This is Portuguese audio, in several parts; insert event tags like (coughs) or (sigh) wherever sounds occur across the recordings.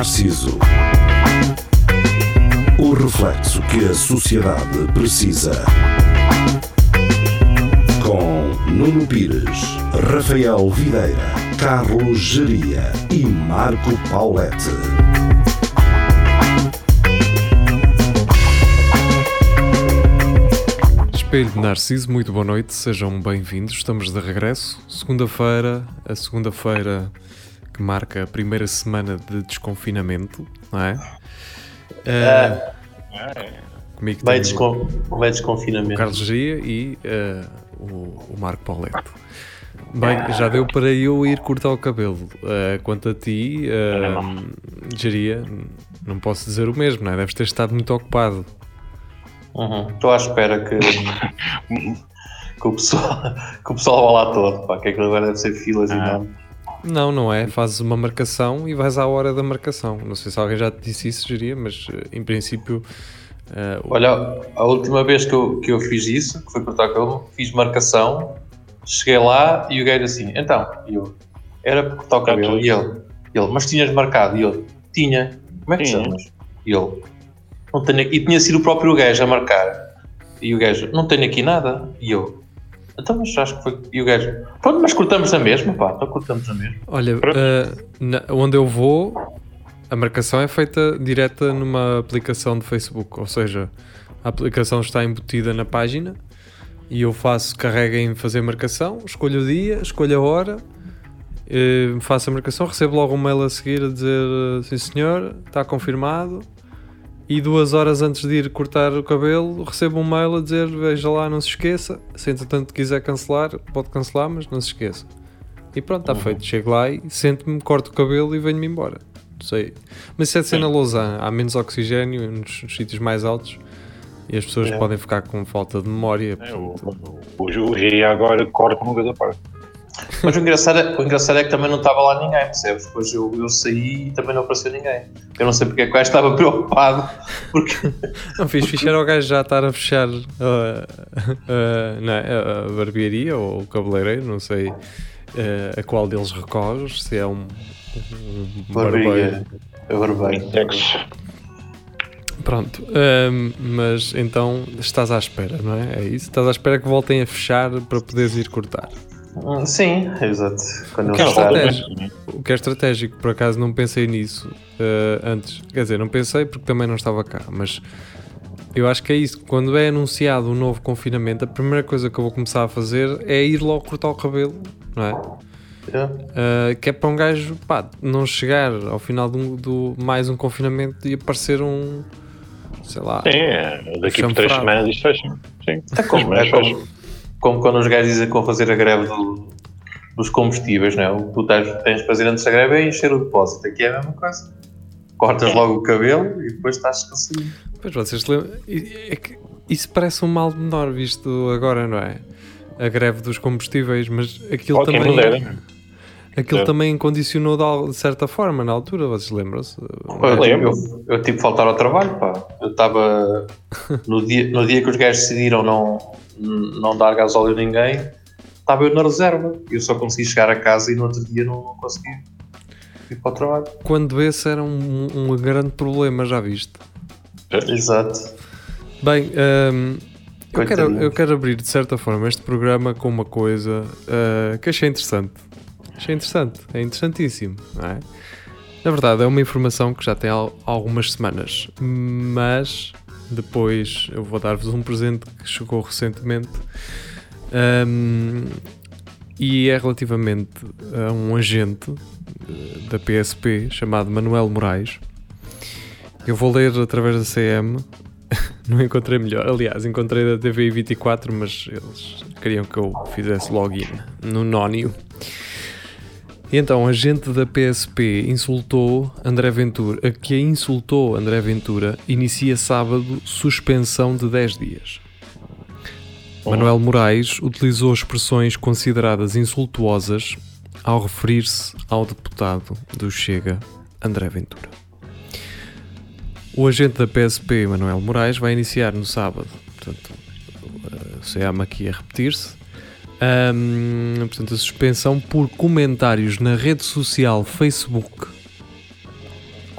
Narciso. O reflexo que a sociedade precisa. Com Nuno Pires, Rafael Videira, Carlos Geria e Marco Paulette. Espelho de Narciso, muito boa noite, sejam bem-vindos. Estamos de regresso. Segunda-feira, a segunda-feira que marca a primeira semana de desconfinamento, não é? É. comigo Vai, tenho descon... vai o desconfinamento. Carlos Gia e eh, o, o Marco Paulette. Bem, já deu para eu ir cortar o cabelo. Eh, quanto a ti, uh, Geria, não posso dizer o mesmo, não é? Deves ter estado muito ocupado. Uhum. Estou à espera que, (laughs) que, o pessoal, que o pessoal vá lá todo. Pá, que aquilo agora deve ser filas e não. Não, não é. Fazes uma marcação e vais à hora da marcação. Não sei se alguém já te disse isso, Geria, mas eh, em princípio. eh, o- Olha, a última vez que eu, que eu fiz isso, que foi cortar o cabelo, fiz marcação, cheguei lá e o gajo assim, então, e eu, era para cortar o cabelo, e ele, ele, mas tinhas marcado, e eu, tinha, como é que Tinha. chamas? E ele, não tenho aqui, e tinha sido o próprio gajo a marcar, e o gajo, não tenho aqui nada, e eu, então, mas acho que foi, e o gajo, pronto, mas cortamos a mesma, pá, então cortamos a mesma. Olha, eh, na- onde eu vou, a marcação é feita direta numa aplicação de Facebook, ou seja, a aplicação está embutida na página e eu faço, carrego em fazer marcação, escolho o dia, escolho a hora, eh, faço a marcação, recebo logo um mail a seguir a dizer sim senhor, está confirmado. E duas horas antes de ir cortar o cabelo, recebo um mail a dizer veja lá, não se esqueça. Se entretanto quiser cancelar, pode cancelar, mas não se esqueça. E pronto, está feito. Chego lá e sento-me, corto o cabelo e venho-me embora. Não sei. Mas isso é de ser na Lausanne. Há menos oxigênio nos, nos sítios mais altos e as pessoas É. podem ficar com falta de memória. É, o, o, o Giria agora uma coisa à parte. Mas o engraçado, é, o engraçado é que também não estava lá ninguém, percebes? Depois eu, eu saí e também não apareceu ninguém. Eu não sei porque é que o gajo estava (laughs) preocupado, porque Não fiz fixe era o gajo já estar a fechar uh, uh, não é, a- a barbearia ou o cabeleireiro, não sei uh, a qual deles recorre, se é um, um barbeiro. barbeiro. Eu barbeiro. Tex. Pronto, mas então estás à espera, não é? É isso? Estás à espera que voltem a fechar para poderes ir cortar. Hum, Sim, exato. Quando Que eu é estava. estratégia. O que é estratégico, por acaso não pensei nisso uh, antes. Quer dizer, não pensei porque também não estava cá, mas eu acho que é isso. Quando é anunciado um novo confinamento, a primeira coisa que eu vou começar a fazer é ir logo cortar o cabelo, não é? Uh, que é para um gajo pá, não chegar ao final do, do mais um confinamento e aparecer um sei lá. Sim, é, daqui por três semanas isto fecha. Sim, (laughs) É como, é fecha. como, como quando os gajos dizem que vão fazer a greve do- dos combustíveis, não é? O que tu tens, de fazer antes da greve é encher o depósito. Aqui é a mesma coisa. Cortas logo o cabelo e depois estás descansadinho. Pois vocês lembram. É que isso parece um mal menor visto agora, não é? A greve dos combustíveis, mas aquilo quem também. me dera. Aquilo É. também condicionou de, certa forma na altura, vocês lembram-se? Eu, lembro. eu, eu tive que faltar ao trabalho, pá. Eu estava. No dia, no dia que os gajos decidiram não, não dar gasóleo a ninguém, estava eu na reserva. Eu só consegui chegar a casa e no outro dia não, não consegui ir para o trabalho. Quando esse era um, um grande problema, já viste? Exato. Bem, hum, eu, quero, eu quero abrir de certa forma este programa com uma coisa ah, que achei interessante. Achei interessante, é interessantíssimo, não é? Na verdade, é uma informação que já tem al- algumas semanas, mas depois eu vou dar-vos um presente que chegou recentemente hum, e é relativamente a um agente eh, da PSP chamado Manuel Moraes. Eu vou ler através da CM (laughs) não encontrei melhor. Aliás, encontrei da TVI 24, mas eles queriam que eu fizesse login no Nónio. E então, a gente da PSP insultou André Ventura, a que insultou André Ventura, inicia sábado suspensão de 10 dias. Manuel Moraes utilizou expressões consideradas insultuosas ao referir-se ao deputado do Chega, André Ventura. O agente da PSP, Manuel Moraes, vai iniciar no sábado, portanto, o CEAM aqui a repetir-se, Ahm, portanto, a suspensão por comentários na rede social Facebook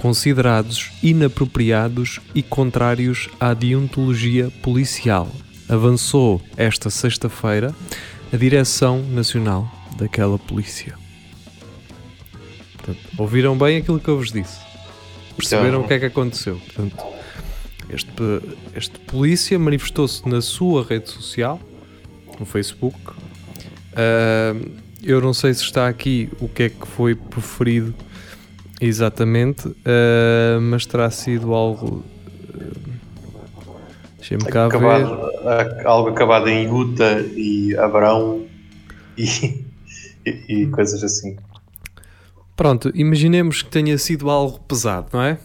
considerados inapropriados e contrários à deontologia policial. Avançou esta sexta-feira a Direção Nacional daquela polícia. Portanto, ouviram bem aquilo que eu vos disse. Perceberam Então. o que é que aconteceu. Portanto, este, este polícia manifestou-se na sua rede social, no Facebook. Ah, eu não sei se está aqui o que é que foi preferido exatamente, ah, mas terá sido algo. ah, Deixem-me cá ver. Acabado, a- algo acabado em Utah e Abrão e, e, e coisas assim. Pronto, imaginemos que tenha sido algo pesado, não é?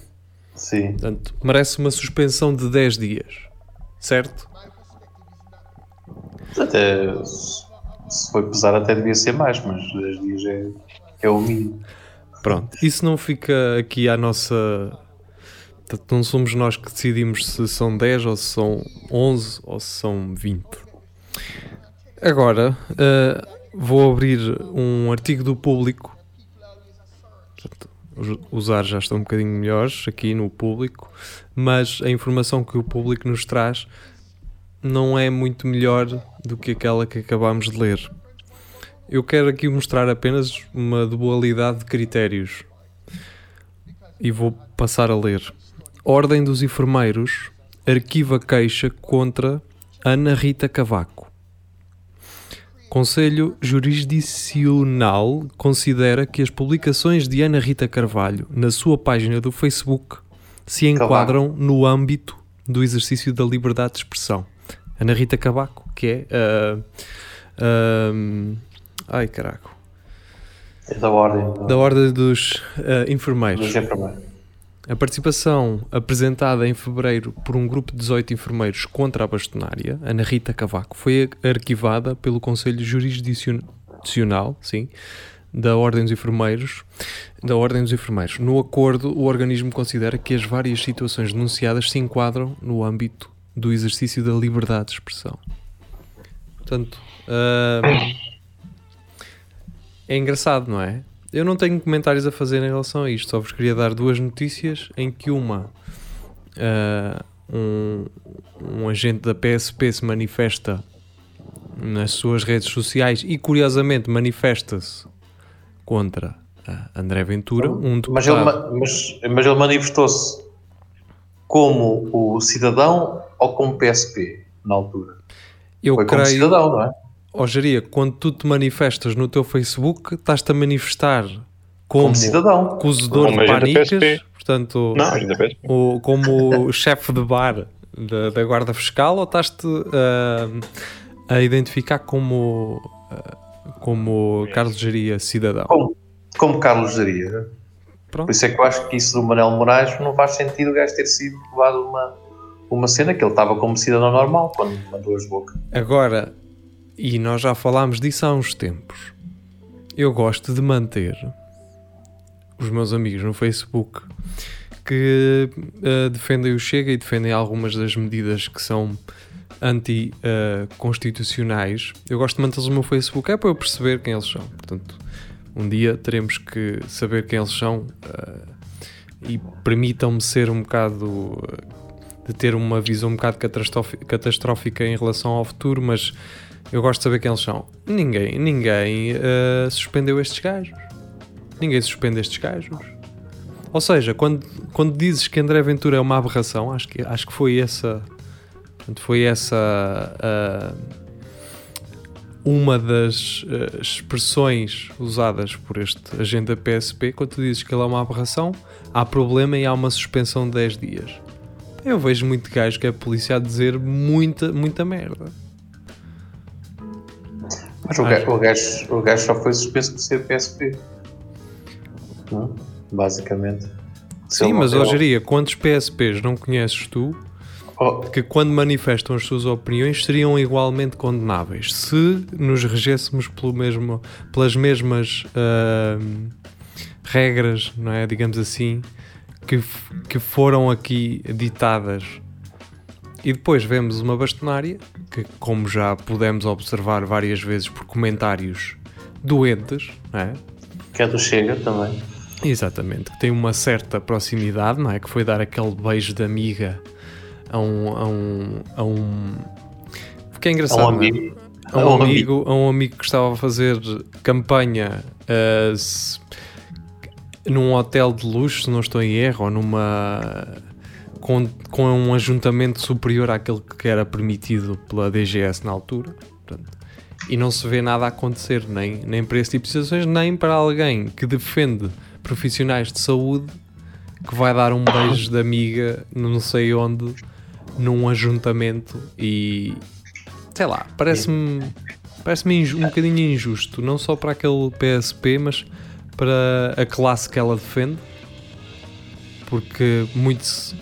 Sim. Portanto, merece uma suspensão de 10 dias, certo? Até se foi pesar até devia ser mais, mas 10 dias é, é o mínimo. Pronto, isso não fica aqui à nossa. Não somos nós que decidimos se são 10 ou se são 11 ou se são 20. Agora, ah, vou abrir um artigo do público. Os ares já estão um bocadinho melhores aqui no público, mas a informação que o público nos traz não é muito melhor do que aquela que acabámos de ler. Eu quero aqui mostrar apenas uma dualidade de critérios e vou passar a ler. Ordem dos Enfermeiros arquiva queixa contra Ana Rita Cavaco. Conselho Jurisdicional considera que as publicações de Ana Rita Carvalho na sua página do Facebook se enquadram no âmbito do exercício da liberdade de expressão. Ana Rita Cavaco, que é. ah, ah, ai caraco. É da ordem. Da Ordem dos ah, Enfermeiros. É para mim. A participação apresentada em fevereiro por um grupo de 18 enfermeiros contra a bastonária, Ana Rita Cavaco, foi arquivada pelo Conselho Jurisdicional, sim, da Ordem dos Enfermeiros, da Ordem dos Enfermeiros. No acordo, o organismo considera que as várias situações denunciadas se enquadram no âmbito do exercício da liberdade de expressão. Portanto, ahm, é engraçado, não é? Eu não tenho comentários a fazer em relação a isto, só vos queria dar duas notícias em que uma ah, um, um agente da PSP se manifesta nas suas redes sociais e curiosamente manifesta-se contra André Ventura, um Mas ele, mas, mas ele manifestou-se como o cidadão ou como PSP na altura? Eu Foi como creio, cidadão, não é? ó Jeria, quando tu te manifestas no teu Facebook, estás-te a manifestar como, Como cidadão. acusador Como de panicas, portanto, Não, o, como (laughs) chefe de bar da, da Guarda Fiscal ou estás-te ah, a identificar como, ah, como Carlos Geria cidadão? Como, como Carlos Jaria. Pronto. Por isso é que eu acho que isso do Manel Moraes não faz sentido o gajo ter sido levado uma, uma cena que ele estava como cidadão normal quando mandou as bocas. Agora, e nós já falámos disso há uns tempos, eu gosto de manter os meus amigos no Facebook que eh, defendem o Chega e defendem algumas das medidas que são anti-constitucionais. eu gosto de mantê-los no meu Facebook, é para eu perceber quem eles são. Portanto, um dia teremos que saber quem eles são eh, e permitam-me ser um bocado de ter uma visão um bocado catastrófi- catastrófica em relação ao futuro, mas eu gosto de saber quem eles são. Ninguém, ninguém eh, suspendeu estes gajos. Ninguém suspende estes gajos. Ou seja, quando, quando dizes que André Ventura é uma aberração, acho que, acho que foi essa. foi essa. ah, uma das ah, expressões usadas por este agente da PSP, quando tu dizes que ele é uma aberração, há problema e há uma suspensão de 10 dias. Eu vejo muito gajo que é polícia a dizer muita, muita merda. Mas o gajo, o gajo, o gajo só foi suspenso por ser PSP. Não? Basicamente. Sim, mas hoje diria, quantos PSPs não conheces tu Oh, que quando manifestam as suas opiniões seriam igualmente condenáveis se nos regêssemos pelo mesmo, pelas mesmas ahm, regras, não é? Digamos assim, que, que foram aqui ditadas. E depois vemos uma bastonária que, como já pudemos observar várias vezes por comentários doentes, não é? que é do Chega também. Exatamente, que tem uma certa proximidade, não é? Que foi dar aquele beijo de amiga a um. a um. a um. Porque é engraçado. A um é? amigo. A um, amigo, a um amigo que estava a fazer campanha uh, num hotel de luxo, se não estou em erro, ou numa. Com, com um ajuntamento superior àquele que era permitido pela DGS na altura. Portanto, e não se vê nada acontecer, nem, nem para esse tipo de situações, nem para alguém que defende profissionais de saúde que vai dar um beijo de amiga não sei onde num ajuntamento e sei lá, parece-me parece-me um bocadinho injusto, não só para aquele PSP, mas para a classe que ela defende, porque muito se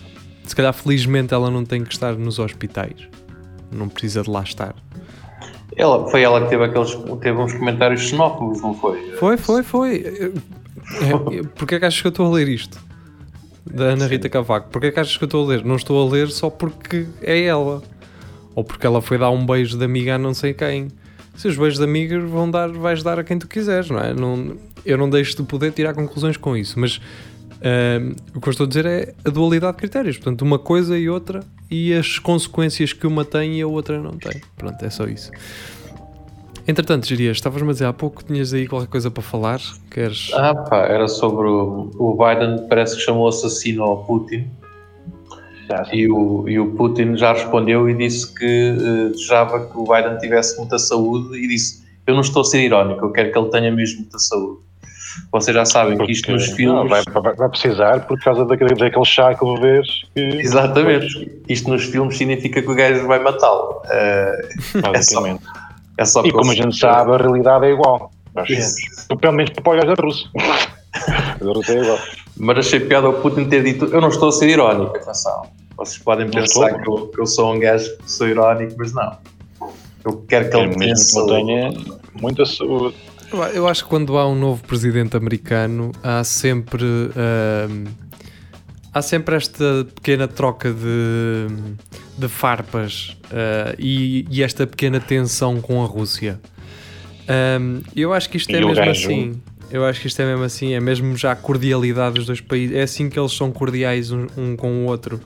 se calhar felizmente ela não tem que estar nos hospitais, não precisa de lá estar. Ela, foi ela que teve, aqueles, teve uns comentários xenófobos, não foi? Foi, foi, foi. É, Porquê é que achas que eu estou a ler isto? Da Ana Rita Cavaco. Porquê é que achas que eu estou a ler? Não estou a ler só porque é ela. Ou porque ela foi dar um beijo de amiga a não sei quem. Se os beijos de amigas vão dar, vais dar a quem tu quiseres, não é? Não, eu não deixo de poder tirar conclusões com isso, mas o que eu estou a dizer é a dualidade de critérios. Portanto, uma coisa e outra e as consequências que uma tem e a outra não tem. Pronto, é só isso. Entretanto, Girias, estavas-me a dizer há pouco que tinhas aí qualquer coisa para falar. Queres. Ah, pá, era sobre o, o Biden, parece que chamou assassino ao Putin. E o, e o Putin já respondeu e disse que eh, desejava que o Biden tivesse muita saúde e disse: Eu não estou a ser irónico, eu quero que ele tenha mesmo muita saúde. Vocês já sabem que isto nos Não, filmes. vai, vai- vai precisar por causa daquele, daquele chá que bebês que. Exatamente. Isto nos filmes significa que o gajo vai matá-lo. Eh, Basicamente. é só E como a gente sabe, a realidade é igual. Nós. Pelo menos para o gajo da Rússia. Da Rússia é igual. Mas achei piada ao Putin ter dito: Eu não estou a ser irónico, atenção. Vocês podem Não pensar que eu, que eu sou um gajo que sou irónico, mas não. Eu quero que ele Mesmo não tenha muita saúde. Eu- acho que quando há um novo presidente americano há sempre há sempre esta pequena troca de, de farpas ah, e, e esta pequena tensão com a Rússia. Eu acho que isto é E o mesmo gajo? assim. Eu acho que isto é mesmo assim, é mesmo já a cordialidade dos dois países. É assim que eles são cordiais um, um com o outro.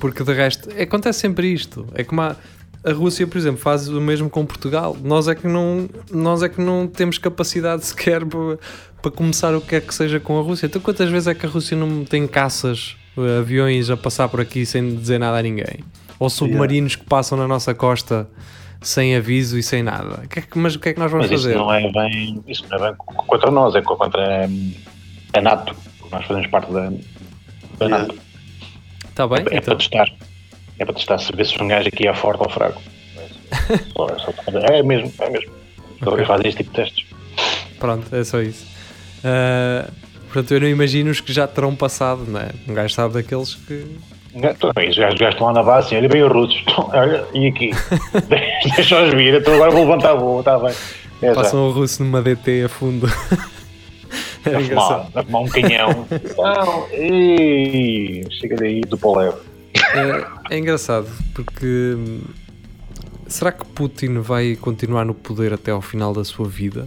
Porque de resto, acontece sempre isto. É como a, a Rússia, por exemplo, faz o mesmo com Portugal. Nós é que não, nós é que não temos capacidade (laughs) sequer para, para começar o que quer que seja com a Rússia. Então, quantas vezes é que a Rússia não tem caças, eh, aviões a passar por aqui sem dizer nada a ninguém? Ou submarinos que passam na nossa costa sem aviso e sem nada? É mas o que é que nós vamos Mas isso fazer? não é bem. Isso não é bem contra nós, é contra a NATO. Nós fazemos parte da, da Yeah. NATO. Está bem? É, Então, para testar. É para testar saber se um gajo aqui é forte ou fraco. É (laughs) É mesmo, é mesmo. Então, Ok. Fazem este tipo de testes. pronto, é só isso. Ah, portanto, eu não imagino os que já terão passado, não é? Um gajo sabe daqueles que. Então, Os gajos, os gajos estão lá na base assim, olha bem os russos. Olha, e aqui? (laughs) (laughs) Deixa-os vir, então agora vou levantar voo, está bem. É já. Passam o russo numa DT a fundo. Era a fumar, a fumar um canhão. Não, ei, chega daí do poleo. É, é engraçado porque hum, será que Putin vai continuar no poder até ao final da sua vida?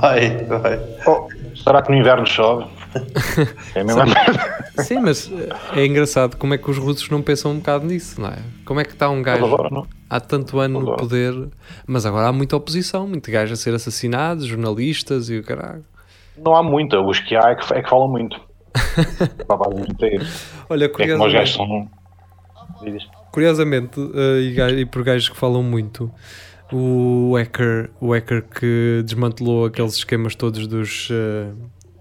Vai, vai. Oh, será que no inverno chove? É a mesma merda. Sim, mas eh, é engraçado como é que os russos não pensam um bocado nisso, não é? Como é que está um gajo Agora, há tanto ano no poder, mas agora há muita oposição, muito gajo a ser assassinado, jornalistas e o caralho. Não há muita, os que há é que, é que falam muito. É. Olha, É curiosamente, são. Diz. curiosamente eh, e, por gajos que falam muito, o hacker, o hacker que desmantelou aqueles esquemas todos dos, eh,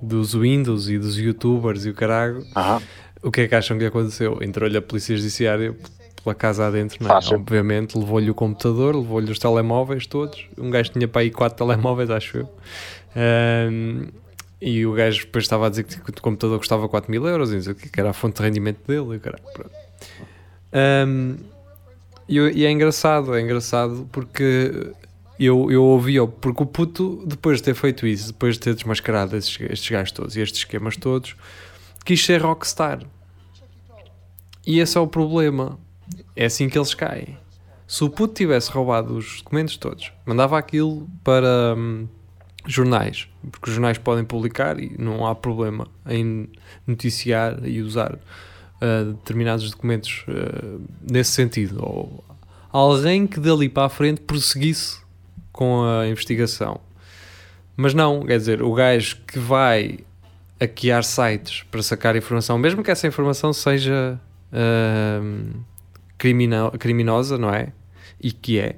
dos Windows e dos youtubers e o caralho, Aham. o que é que acham que aconteceu? Entrou-lhe a polícia judiciária pela casa adentro, não é? Obviamente, levou-lhe o computador, levou-lhe os telemóveis todos. Um gajo tinha para aí quatro telemóveis, acho eu. E o gajo depois estava a dizer que o computador custava 4 mil euros, e que era a fonte de rendimento dele. E, pronto. Ahm, e, e é engraçado, é engraçado porque eu, eu ouvi, porque o puto, depois de ter feito isso, depois de ter desmascarado estes, estes gajos todos e estes esquemas todos, quis ser rockstar. E esse é o problema. É assim que eles caem. Se o puto tivesse roubado os documentos todos, mandava aquilo para, hum, jornais, porque os jornais podem publicar e não há problema em noticiar e usar uh, determinados documentos uh, nesse sentido. Ou alguém que dali para a frente prosseguisse com a investigação. Mas não, quer dizer, o gajo que vai hackear sites para sacar informação, mesmo que essa informação seja uh, crimino criminosa, não é? E que é.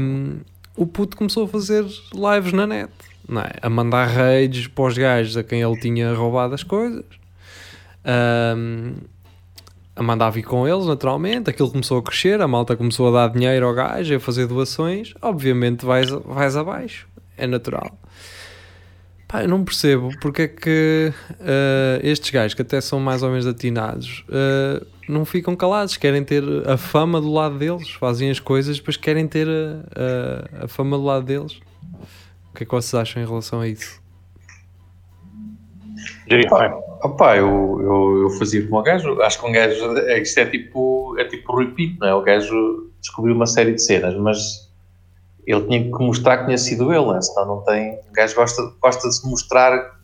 Um, o puto começou a fazer lives na net, não é? A mandar raids para os gajos a quem ele tinha roubado as coisas. Um, a mandar vir com eles, naturalmente. Aquilo começou a crescer, a malta começou a dar dinheiro ao gajo, a fazer doações. Obviamente vais, vais abaixo, é natural. Pá, eu não percebo porque é que uh, estes gajos, que até são mais ou menos atinados, uh, não ficam calados, querem ter a fama do lado deles, fazem as coisas, depois querem ter a, a, a fama do lado deles. O que é que vocês acham em relação a isso? Opa, opa eu, eu, eu fazia como o gajo, acho que um gajo, é, isto é tipo, é tipo Rui Pinto, não é? O gajo descobriu uma série de cenas, mas ele tinha que mostrar que tinha sido ele, né? senão não tem. O gajo gosta, gosta de se mostrar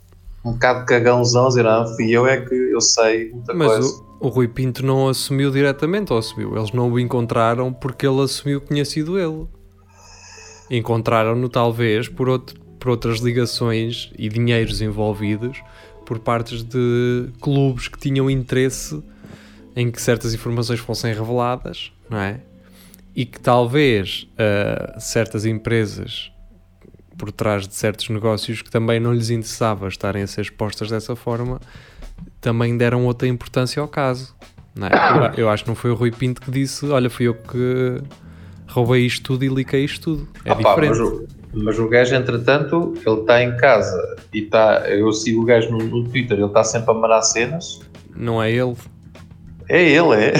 um bocado de cagãozão, dizer, ah, fui eu é que eu sei muita Mas coisa. O, o Rui Pinto não assumiu diretamente, ou assumiu? Eles não o encontraram porque ele assumiu que tinha sido ele. Encontraram-no talvez por, outro, por outras ligações e dinheiros envolvidos por partes de clubes que tinham interesse em que certas informações fossem reveladas, não é? e que talvez uh, certas empresas por trás de certos negócios que também não lhes interessava estarem a ser expostas dessa forma também deram outra importância ao caso. É? Eu, acho que não foi o Rui Pinto que disse: Olha, fui eu que roubei isto tudo e liquei isto tudo. É Opa, diferente. Mas o, mas o gajo, entretanto, ele está em casa e está. Eu sigo o gajo no, no Twitter, ele está sempre a mandar cenas. Não é ele. É ele, é.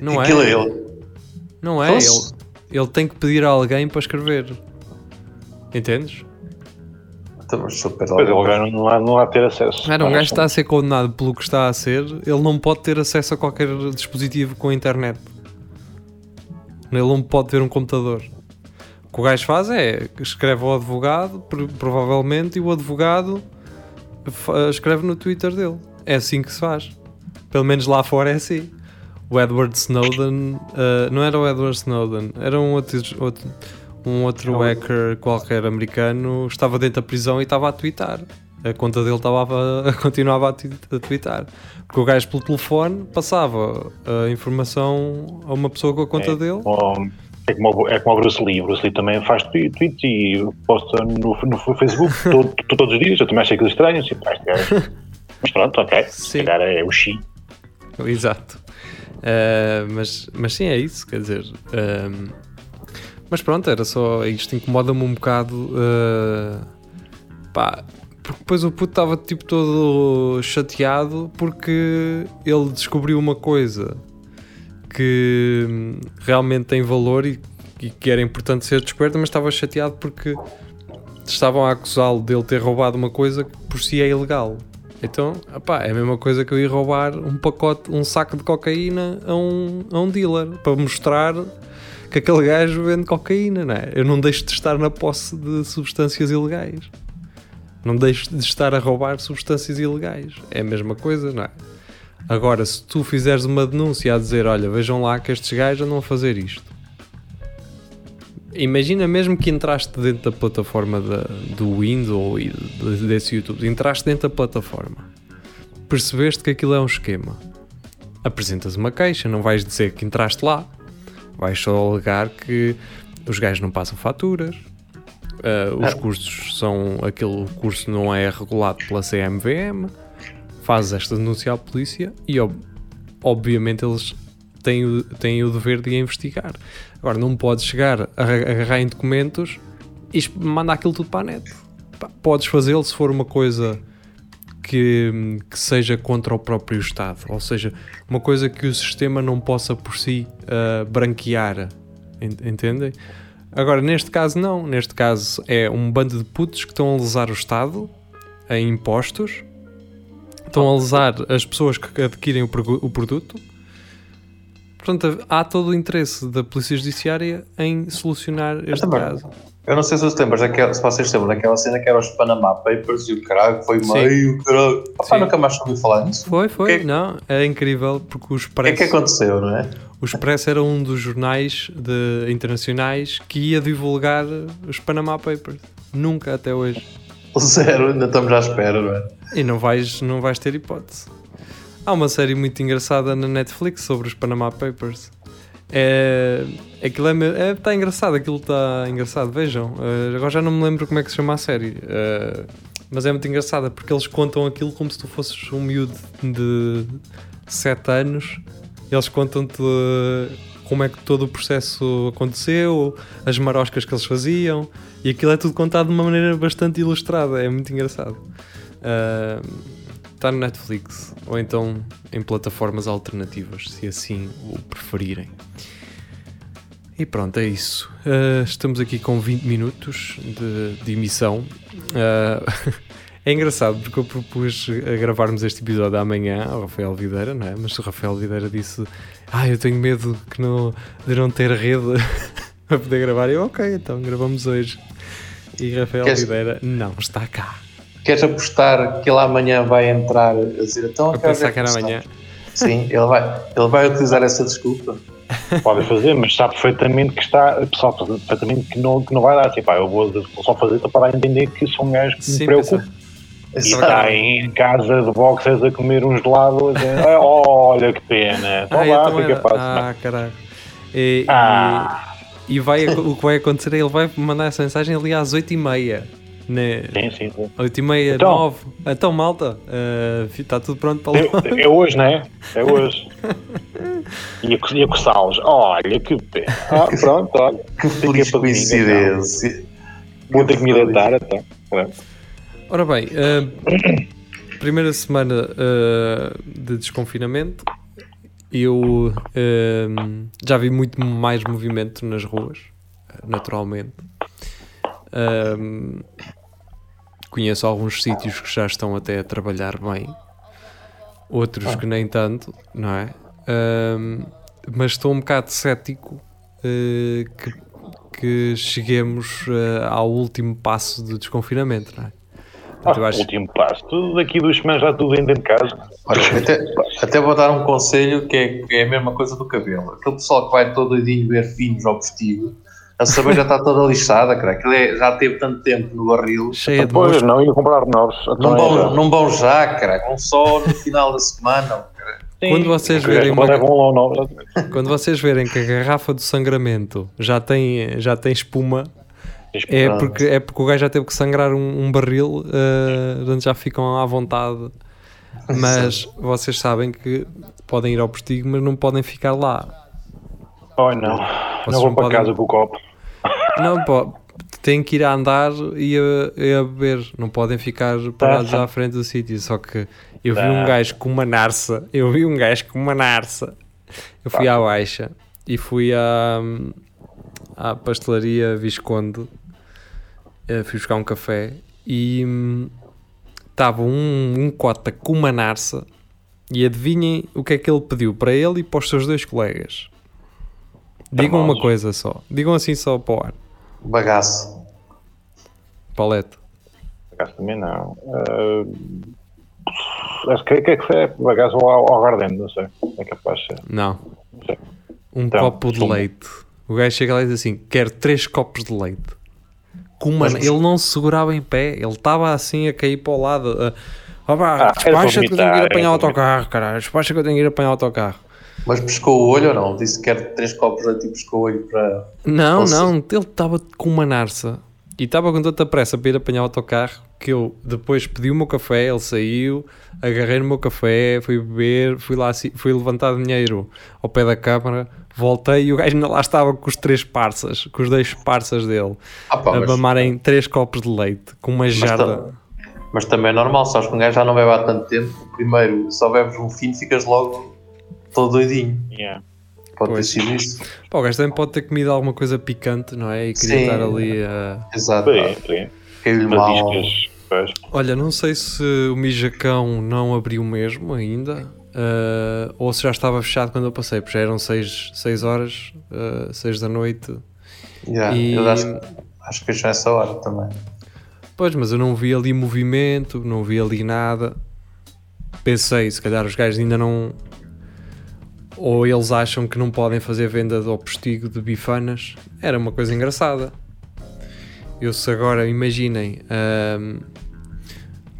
Não (laughs) Aquilo é. é ele. Não é, ele, ele tem que pedir a alguém para escrever. Entendes? Estamos super Pois o gajo não há, não há ter acesso. Era um gajo está a ser condenado pelo que está a ser, ele não pode ter acesso a qualquer dispositivo com internet. Ele não pode ter um computador. O que o gajo faz é escreve ao advogado, provavelmente, e o advogado escreve no Twitter dele. É assim que se faz. Pelo menos lá fora é assim o Edward Snowden, uh, não era o Edward Snowden, era um outro, outro um outro hacker qualquer americano, estava dentro da prisão e estava a twittar. A conta dele estava a, (laughs) continuava a, twittar. Porque o gajo pelo telefone passava a informação a uma pessoa com a conta é, dele. é, como, é como o Bruce Lee. O Bruce Lee também faz tweets e posta no, no Facebook (laughs) todo, todos os dias. Eu também achei aquilo estranho. Assim, (laughs) mas pronto, ok. Sim. Se calhar é o Xi. Exato. Uh, mas, mas sim, é isso, quer dizer. Uh, mas pronto, era só. Isto incomoda-me um bocado. Uh, pá, porque depois o puto estava tipo todo chateado porque ele descobriu uma coisa que realmente tem valor e, e que era importante ser descoberta, mas estava chateado porque estavam a acusá-lo dele ter roubado uma coisa que por si é ilegal. Então, opá, é a mesma coisa que eu ir roubar um pacote, um saco de cocaína a um, a um dealer para mostrar que aquele gajo vende cocaína, não é? Eu não deixo de estar na posse de substâncias ilegais. Não deixo de estar a roubar substâncias ilegais. É a mesma coisa, não é? Agora, se tu fizeres uma denúncia a dizer, olha, vejam lá que estes gajos andam a fazer isto. Imagina mesmo que entraste dentro da plataforma da, do Windows e desse YouTube, entraste dentro da plataforma, percebeste que aquilo é um esquema, apresentas uma queixa, não vais dizer que entraste lá, vais só alegar que os gajos não passam faturas, uh, os ah. cursos são aquele curso não é regulado pela CMVM, fazes esta denúncia à polícia e ob obviamente eles têm o, têm o dever de investigar. Agora, não podes chegar a agarrar em documentos e mandar aquilo tudo para a net. Podes fazê-lo se for uma coisa que, que, seja contra o próprio Estado, ou seja, uma coisa que o sistema não possa por si uh, branquear. Entendem? Agora, neste caso, não. Neste caso, é um bando de putos que estão a lesar o Estado em impostos, estão a lesar as pessoas que adquirem o, o produto Portanto, há todo o interesse da Polícia Judiciária em solucionar este caso. Eu não sei se, lembras daquela, se vocês lembram daquela cena que era os Panama Papers e o caralho foi meio caralho. Opa, nunca mais ouvi falar nisso. Foi, foi. Que é- Não, é incrível porque o O que é Expresso, que aconteceu, não é? o Expresso era um dos jornais de, internacionais que ia divulgar os Panama Papers. Nunca até hoje. Zero, ainda estamos à espera, não é? E não vais, não vais ter hipótese. Há uma série muito engraçada na Netflix sobre os Panama Papers. É, aquilo é, me- é, tá engraçado, aquilo está engraçado, vejam. Eh, agora já não me lembro como é que se chama a série. Eh, mas é muito engraçada porque eles contam aquilo como se tu fosses um miúdo de 7 anos. Eles contam-te eh, como é que todo o processo aconteceu, as maroscas que eles faziam, e aquilo é tudo contado de uma maneira bastante ilustrada, é muito engraçado. Está no Netflix ou então em plataformas alternativas, se assim o preferirem. E pronto, é isso. Uh, estamos aqui com 20 minutos de, de emissão. Uh, (laughs) é engraçado porque eu propus a gravarmos este episódio amanhã ao Rafael Videira, não é? Mas o Rafael Videira disse: Ah, eu tenho medo que não, de não ter rede (laughs) para poder gravar. Eu, ok, então gravamos hoje. E Rafael Queres- Videira não está cá. Queres apostar que ele amanhã vai entrar a dizer então A pensar que era amanhã. Sim, ele vai, ele vai utilizar essa desculpa. Podem fazer, mas sabe perfeitamente que está, pessoal, perfeitamente que não, que não vai dar. Tipo, ah, eu vou só fazer para entender que sou um gajo que me Sim, preocupa. pensa- E está em casa de boxers a comer uns gelados. "Ah, olha que pena. Então Ah, lá, então fica era. fácil. Ah, caralho. E, Ah. e, e vai, o que vai acontecer é ele vai mandar essa mensagem ali às 8h30. Né? Sim, sim, sim. 8h30, Então. 9 Então, malta, está tudo pronto para É, é hoje, não é? É hoje. (laughs) E a, co- e a coçá-los. Olha que pena. Ah, pronto, olha. Que feliz domingo, coincidência. Vou ter que me deitar então. Ora bem, eh, primeira semana eh, de desconfinamento, eu eh, já vi muito mais movimento nas ruas, eh, naturalmente. Eh, conheço alguns sítios que já estão até a trabalhar bem, outros que nem tanto, não é? Eh, mas estou um bocado cético eh, que, que cheguemos eh, ao último passo do desconfinamento, não é? Portanto, Ah, acho- último passo. Tudo daqui duas semanas já tudo dentro de casa. Olha, até, até vou dar um conselho que é, que é a mesma coisa do cabelo. Aquele pessoal que vai todo doidinho ver finos ao vestido, a saber já está toda lixada, cara. Aquilo é- já teve tanto tempo no barril. cheia de Pois, não ia comprar novos. Não vão, é, vão já, cara. Vão só no final da semana. cara. sim. Quando vocês verem uma- é bom. Quando vocês verem que a garrafa do sangramento já tem, já tem espuma, é porque, é porque o gajo já teve que sangrar um, um barril, portanto já ficam à vontade. Mas vocês sabem que podem ir ao postigo, mas não podem ficar lá. Ai não. Vocês Não vou para podem- casa com o copo. Não, pô, têm que ir a andar e a, e a beber. Não podem ficar parados tá. à frente do sítio. Só que eu vi Tá. um gajo com uma narça. Eu vi um gajo com uma narça. Eu fui Tá. à baixa e fui à, à pastelaria Visconde. Eh, Fui buscar um café e hum, estava um, um cota com uma narça. E adivinhem o que é que ele pediu para ele e para os seus dois colegas. Digam uma coisa só. Digam assim só para o ar. Bagaço. Palete. Acaso também não. Ah, acho que que é que é bagaço ao, ao Garden, não sei. É capaz de ser. Não. Não sei. Um Então, copo de sumo. leite. O gajo chega lá e diz assim: quer três copos de leite. Com uma- Mas- Ele não se segurava em pé, ele estava assim a cair para o lado. pá, Ah, despacha que eu tenho que ir apanhar o autocarro, caralho. Despacha que eu tenho que ir apanhar o autocarro. Mas pescou o olho ou não? Disse que quer três copos leite e pescou o olho para. Não, não, ele estava com uma narça e estava com tanta pressa para ir apanhar o autocarro que eu depois pedi o meu café, ele saiu, agarrei no meu café, fui beber, fui lá, fui levantar dinheiro ao pé da câmara, voltei e o gajo ainda lá estava com os três parças, com os dois parças dele, Ah, pá, a mas, mamarem três copos de leite com uma jarda. tam- mas também é normal, sabes que um gajo já não bebe há tanto tempo. Primeiro, só bebes um fino, ficas logo todo doidinho. Yeah. Pode Pois. ter sido isso. Pá, o gajo também pode ter comido alguma coisa picante, não é? E queria Sim. estar ali a. Exato. Caiu-lhe mal. Olha, não sei se o Mijacão não abriu mesmo ainda. uh, ou se já estava fechado quando eu passei, porque já eram 6 horas, 6 uh, da noite. Yeah, e... Eu acho, acho que fechou essa hora também. Pois, mas eu não vi ali movimento, não vi ali nada. Pensei, se calhar os gajos ainda não. Ou eles acham que não podem fazer venda do postigo de bifanas. Era uma coisa engraçada. Eu se agora imaginem. Um,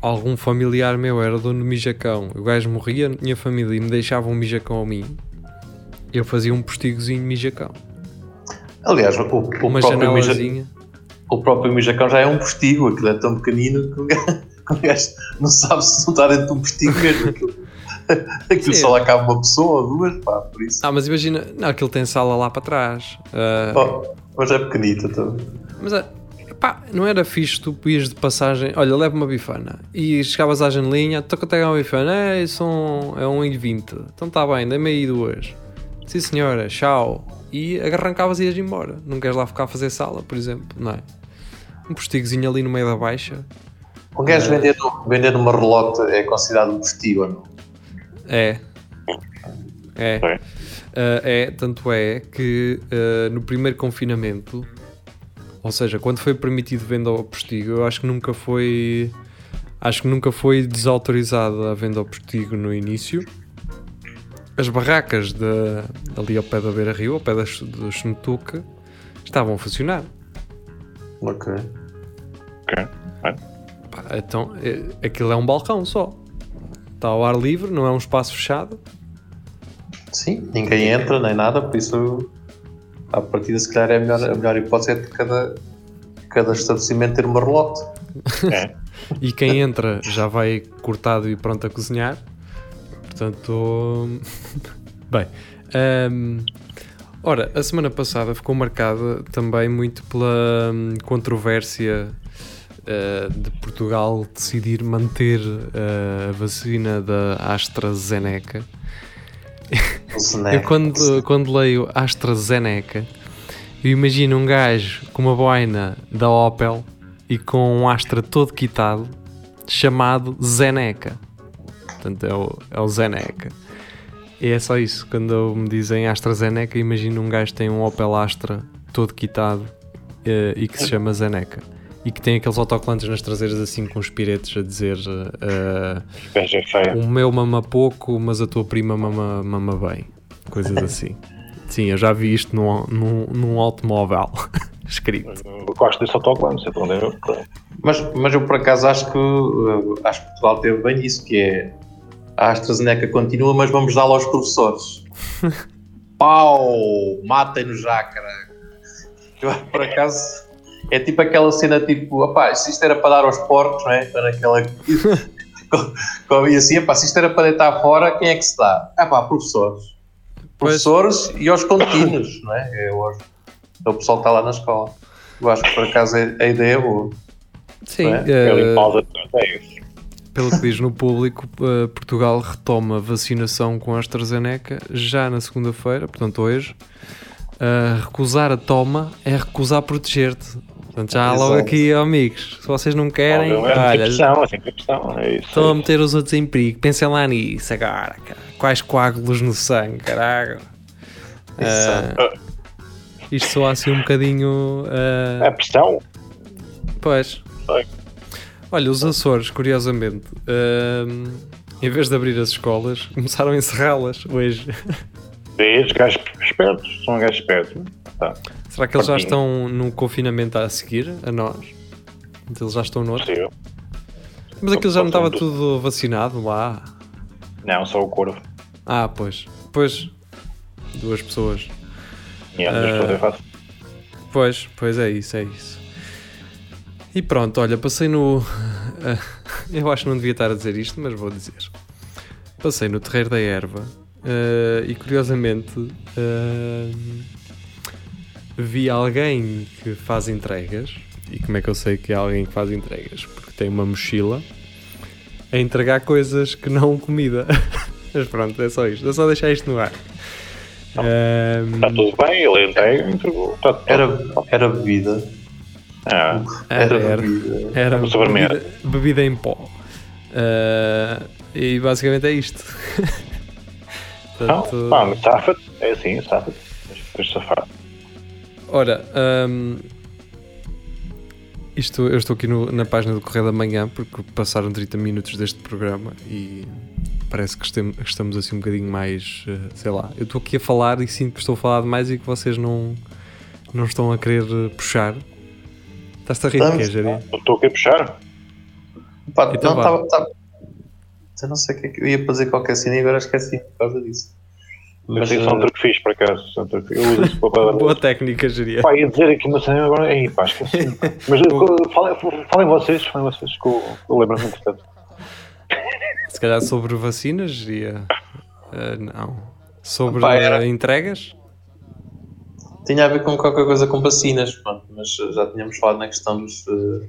algum familiar meu era dono de mijacão, o gajo morria, minha família e me deixava um mijacão a mim, eu fazia um postigozinho mijacão. Aliás, o, o uma próprio mijacão, o próprio mijacão já é um postigo, aquilo é tão pequenino que o gajo, (laughs) o gajo não sabe se não está dentro de um postigo mesmo. (laughs) Aquilo, só lá cabe uma pessoa ou duas, pá, por isso. Ah, mas imagina, não, aquilo tem sala lá para trás. Uh... Oh, mas é pequenito também. Mas é Pá, não era fixe tu ias de passagem, olha, leva uma bifana e chegavas à janelinha, tu quanto é uma bifana? É, são, é 1,20. Então está bem, dê-me aí duas. Sim senhora, tchau. E arrancavas e ias embora. Não queres lá ficar a fazer sala, por exemplo, não é? Um postigozinho ali no meio da baixa. Um gajo uh, vender, vender numa relote é considerado um postigo, não? É. É. É. Uh, é, tanto é que uh, no primeiro confinamento ou seja, quando foi permitido venda ao postigo, eu acho que nunca foi. Acho que nunca foi desautorizada a venda ao postigo no início. As barracas de, ali ao pé da Beira Rio, ao pé das, do Xmetuca, estavam a funcionar. Ok. Ok. Pá, então, é, aquilo é um balcão só. Está ao ar livre, não é um espaço fechado. Sim, ninguém entra nem nada, por isso à partida, se calhar, é a melhor, a melhor hipótese é de cada, cada estabelecimento ter uma relote. É. (laughs) e quem entra já vai cortado e pronto a cozinhar. Portanto, (laughs) bem. Um, ora, a semana passada ficou marcada também muito pela hum, controvérsia uh, de Portugal decidir manter uh, a vacina da AstraZeneca (laughs) eu quando, quando leio AstraZeneca, eu imagino um gajo com uma boina da Opel e com um Astra todo quitado, chamado Zeneca. Portanto, é o, é o Zeneca. E é só isso. Quando me dizem AstraZeneca, imagino um gajo que tem um Opel Astra todo quitado uh, e que se chama Zeneca e que tem aqueles autocolantes nas traseiras assim com os piretes a dizer uh, o meu mama pouco, mas a tua prima mama, mama bem. Coisas assim. Sim, eu já vi isto num, num, num automóvel (laughs) escrito. Eu gosto desse autocolante, é mas, mas eu por acaso acho que uh, acho que Portugal teve bem isso, que é a AstraZeneca continua, mas vamos dar lo aos professores. (laughs) Pau! Matem-nos já, caralho. Eu, por acaso é tipo aquela cena tipo, opá, se isto era para dar aos porcos, não é? Para aquela. (laughs) e assim, opá, se isto era para deitar fora, quem é que se dá? Ah pá, professores. Professores pois. e aos contínuos, não é? É o, é o pessoal que está lá na escola. Eu acho que por acaso a ideia é boa. Sim. É? Uh, pelo que diz no público, uh, Portugal retoma vacinação com a AstraZeneca já na segunda-feira, portanto hoje. Uh, recusar a toma é recusar proteger-te. Portanto, já há logo aqui, amigos, se vocês não querem, Obviamente, olha, questão, assim, questão, é isso, estão é a meter os outros em perigo. Pensem lá nisso agora, cara. Quais coágulos no sangue, caralho. Uh, isto soa assim um bocadinho. Uh, a pressão? Pois. Olha, os Açores, curiosamente, uh, em vez de abrir as escolas, (laughs) começaram a encerrá-las hoje. Vês, gajos espertos, são gajos espertos. Tá. Será que eles já estão no confinamento a seguir a nós? Eles já estão no outro? Mas aquilo já não estava tudo vacinado lá? Não, só o corvo. Ah, pois. Pois. Duas pessoas. Yeah, duas pessoas é fácil. Pois, pois é isso, é isso. E pronto, olha, passei no. (laughs) eu acho que não devia estar a dizer isto, mas vou dizer. Passei no Terreiro da Erva uh, e curiosamente. Uh, vi alguém que faz entregas. E como é que eu sei que é alguém que faz entregas? Porque tem uma mochila a entregar coisas que não comida. (laughs) Mas pronto, é só isto. É só deixar isto no ar. Um... Está tudo bem, ele entrega, entregou. Está, Era, era bebida. Ah. Era, era, bebida. Era bebida, bebida, em pó. Uh, e basicamente é isto. (laughs) Portanto, Não, mas safa-te. É assim, safa-te. Tens de safar. Ora, hum, isto, eu estou aqui no- na página do Correio da Manhã porque passaram 30 minutos deste programa e parece que que estamos assim um bocadinho mais, eh, sei lá, eu estou aqui a falar e sinto que estou a falar demais e que vocês não, não estão a querer puxar. Estás-te a rir de quê, Estamos. Eu Estou aqui a puxar. Pá, Então não, tava, tava- Eu não sei o que é que eu ia fazer qualquer cena e agora esqueci por causa disso. Mas isso é um eh, truque fixe, por acaso. um truque- Eu uso (laughs) isso para Boa técnica, Jari. Pá, ia dizer aqui uma cena agora. Ei, pá, esqueci. (laughs) Mas eh, falem, falem vocês, falem vocês, que eu, eu lembro-me entretanto. (laughs) Se calhar sobre vacinas, diria. eh, não. Sobre Pá, era- eh, entregas? Tinha a ver com qualquer coisa com vacinas, pronto, mas uh, já tínhamos falado na questão dos, uh,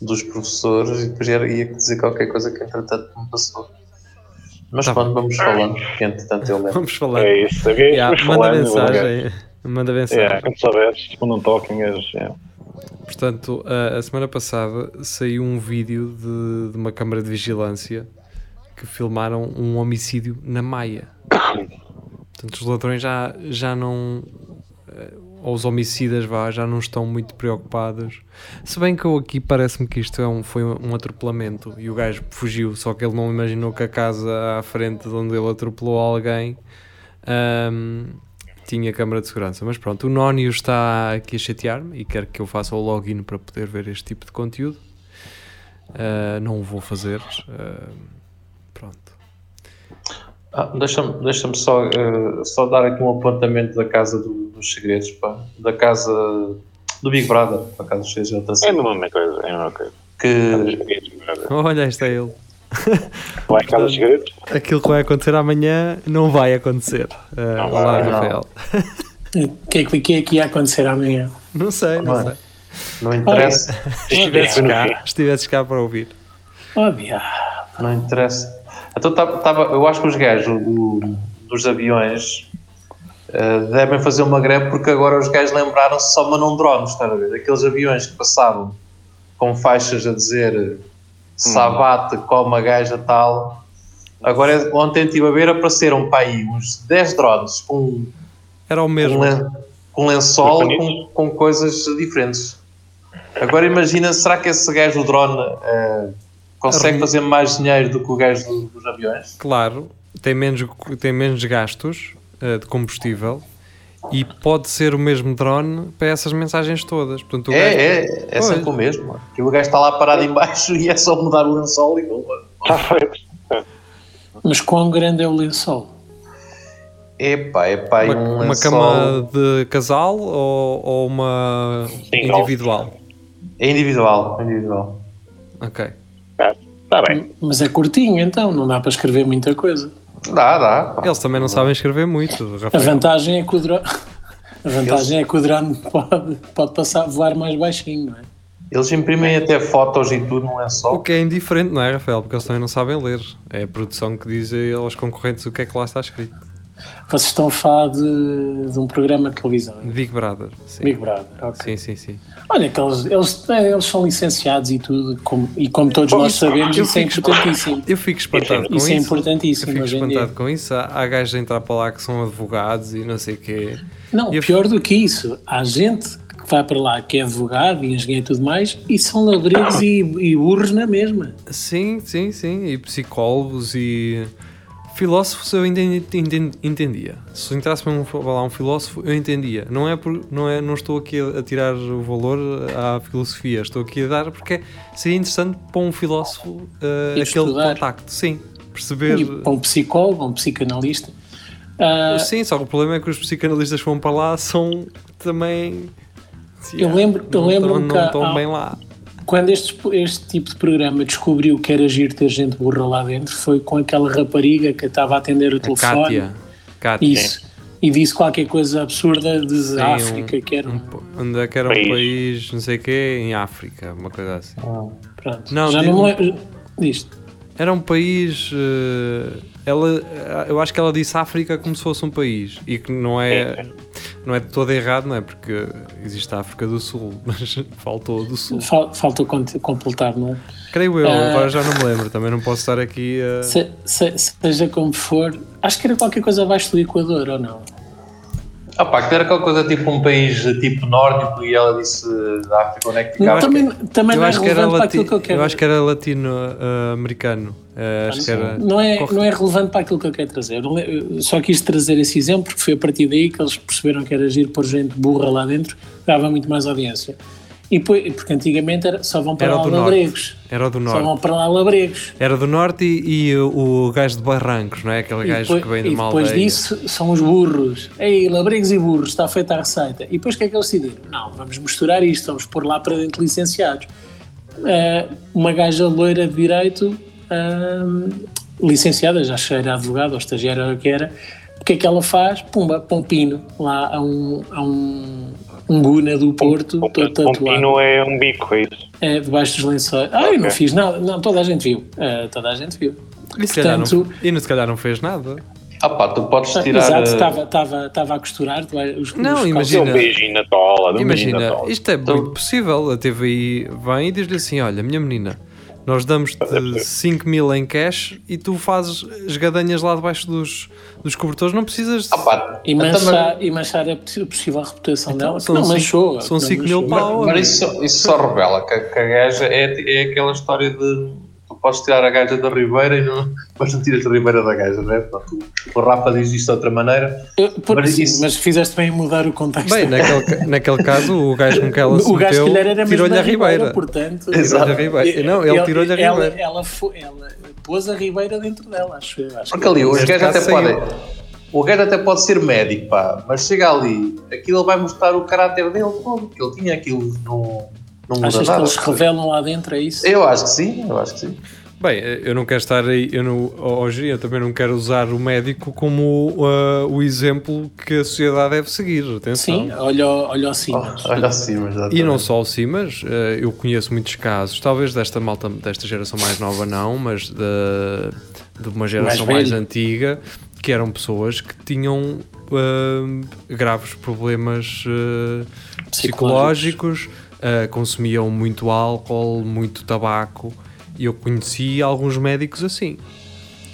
dos professores e depois ia dizer qualquer coisa que entretanto me passou. Mas Tá pronto, vamos falando, que entretanto eu lembro. Vamos falar. É isso, sabia? Yeah, Vamos manda falando, mensagem. Manda mensagem. É, quando souberes, tipo, não toquem as. é. Portanto, a, a semana passada saiu um vídeo de, de uma câmara de vigilância que filmaram um homicídio na Maia. (coughs) Portanto, os ladrões já, já não. Eh, Ou os homicidas vá, já não estão muito preocupados. Se bem que eu aqui parece-me que isto é um, foi um atropelamento e o gajo fugiu, só que ele não imaginou que a casa à frente de onde ele atropelou alguém ahm, tinha câmara de segurança. Mas pronto, o Nónio está aqui a chatear-me e quer que eu faça o login para poder ver este tipo de conteúdo. Ah, não o vou fazer. pronto. Ah, Deixa-me deixa só, uh, só dar aqui um apontamento da Casa do- dos Segredos, pá. da casa do Big Brother, para Casa dos Segredos, outra É a mesma coisa, é a mesma coisa. que Olha, este é ele. Vai casa dos segredos? (laughs) Aquilo que vai acontecer amanhã não vai acontecer. Ah, Não olá, vai, não. Rafael. O que, é que, que é que ia acontecer amanhã? Não sei, não Não é. sei. não interessa, Se estivesses no cá, (laughs) estivesses cá para ouvir. Oh, não interessa. Então, tava, tava- eu acho que os gajos o- dos aviões uh, devem fazer uma greve porque agora os gajos lembraram-se só mandam drones, estás a ver? Aqueles aviões que passavam com faixas a dizer Sabate, como a gaja tal. Agora, ontem estive a ver, apareceram para aí uns 10 drones com Era o com, mesmo. len- com lençol com, com coisas diferentes. Agora imagina, será que esse gajo do drone eh, consegue fazer mais dinheiro do que o gajo do- dos aviões? Claro, tem menos, tem menos gastos eh, de combustível e pode ser o mesmo drone para essas mensagens todas. Portanto, gajo- É, é, é sempre o mesmo. Que o gajo está lá parado em baixo (laughs) e é só mudar o lençol e boa. Está feito. Mas quão grande é o lençol? Epá, epá, e uma, um uma lençol cama de casal ou, ou uma Single. individual? é individual, é individual. Ok. Está bem. Mas é curtinho então, não dá para escrever muita coisa. Dá, dá. Eles também não sabem escrever muito, A Rafael. vantagem é que o drone, (laughs) a vantagem é que o drone pode, pode passar, voar mais baixinho, não é? Eles imprimem até fotos e tudo no O lençol. que é indiferente, não é, Rafael? Porque eles também não sabem ler. É a produção que diz aos concorrentes o que é que lá está escrito. Vocês estão a falar de, de um programa de televisão. Big Brother. Sim, Big Brother, ok. sim, sim. sim. Olha, que eles, eles, é, eles são licenciados e tudo, como- e como todos nós sabemos, eu isso é fico- importantíssimo. Eu fico espantado com Isso isso. é Eu importantíssimo fico em dia. espantado com isso. Há, gajos a entrar para lá que são advogados e não sei o quê. Não, Eu- pior do que isso, há gente que vai para lá que é advogado e engenheiro e tudo mais e são labregos e, e burros na mesma. Sim, sim, sim. E psicólogos e filósofos eu ainda enten- entendia. Se entrasse para um- lá um filósofo, eu entendia. Não é por, não é, não estou aqui a, tirar o valor à filosofia. Estou aqui a dar porque seria interessante para um filósofo E aquele estudar. contacto. Sim, perceber. E para um psicólogo, um psicanalista. Ah, Sim, só que o problema é que os psicanalistas que vão para lá são também. Eu lembro- eu não lembro-me estão- que não estão há- bem lá. Quando este, este tipo de programa descobriu que era giro ter gente burra lá dentro, foi com aquela rapariga que estava a atender o A telefone. Kátia. Kátia. Isso. E disse qualquer coisa absurda de Sim, África, um- que era um um. é que era um País. país, não sei o quê, em África, uma coisa assim. Pronto. Não, Já digo- não me lembro. Disto. Era um país. eh, ela, eu acho que ela disse África como se fosse um país e que não é. Não é de todo errado, não é? Porque existe a África do Sul, (laughs) mas faltou do Sul. Fal, faltou completar, não é? Creio eu, uh, agora já não me lembro, também não posso estar aqui a. Se, se, seja como for, acho que era qualquer coisa abaixo do Equador, ou não? Ah pá, que era aquela coisa tipo um país tipo nórdico e ela disse da África onde é que ficava. Também, também não é relevante para aquilo que eu quero. Eu acho que era latino-americano. Uh, acho que era... não, é, não é relevante para aquilo que eu quero trazer. Eu só quis trazer esse exemplo porque foi a partir daí que eles perceberam que era agir por gente burra lá dentro, dava muito mais audiência. E porque antigamente era, só vão para era lá labregos. Era do norte. Só vão para lá labregos. Era do norte e, e o, o gajo de Barrancos, não é? Aquele gajo depois, que vem de mal. E depois disso são os burros. Ei, labregos e burros, está feita a receita. E depois o que é que eles decidiram? Não, vamos misturar isto, vamos pôr lá para dentro licenciados. Uh, uma gaja loira de direito, uh, licenciada, já era advogada ou estagiária ou o que era, o que é que ela faz? Pumba, pompino lá a um, a um um Guna do Porto, um, todo tatuado. Um é um bico, é isso? É, debaixo dos lençóis. Ah, okay. eu não fiz nada. Não, toda a gente viu. Uh, toda a gente viu. E se, Portanto, calhar não, e se calhar não fez nada. Ah pá, tu podes tirar... Exato, estava, estava, estava a costurar os Não, os imagina... Um beijinho na tola. Imagina, isto é então, muito possível. A TVI vem e diz-lhe assim, olha, minha menina nós damos-te 5 mil em cash e tu fazes as gadanhas lá debaixo dos, dos cobertores, não precisas. De... Ah, e, manchar, e manchar a possível reputação então, dela, são não manchou. São 5 mil pau. Mas, mas isso, isso só revela que, que a gaja é, é aquela história de podes tirar a gaja da Ribeira, e não, mas não tiras a Ribeira da gaja, não é? O Rafa diz isto de outra maneira. Eu, por, mas, sim, isso... mas fizeste bem mudar o contexto. Bem, naquele, naquele caso, o gajo com que ela (laughs) se meteu tirou-lhe a Ribeira. Ribeira portanto, Exato. Ribeira. Não, ele, ele tirou-lhe a Ribeira. Ela, ela, ela, pôs a Ribeira dentro dela, acho eu. Acho Porque ali, os gajos até podem... O gajo até pode ser médico, pá, mas chega ali, aquilo vai mostrar o caráter dele todo, que ele tinha aquilo no, não muda Achas nada. que eles revelam lá dentro, é isso? Eu acho que sim, eu acho que sim. Bem, eu não quero estar aí, eu não, hoje eu também não quero usar o médico como uh, o exemplo que a sociedade deve seguir. Atenção. Sim, olha, olha o Simas. olha o Simas, E não só o Simas, uh, eu conheço muitos casos, talvez desta malta, desta geração mais nova não, mas de, de uma geração mais, mais antiga, que eram pessoas que tinham uh, graves problemas psicológicos, consumiam muito álcool, muito tabaco eu conheci alguns médicos assim.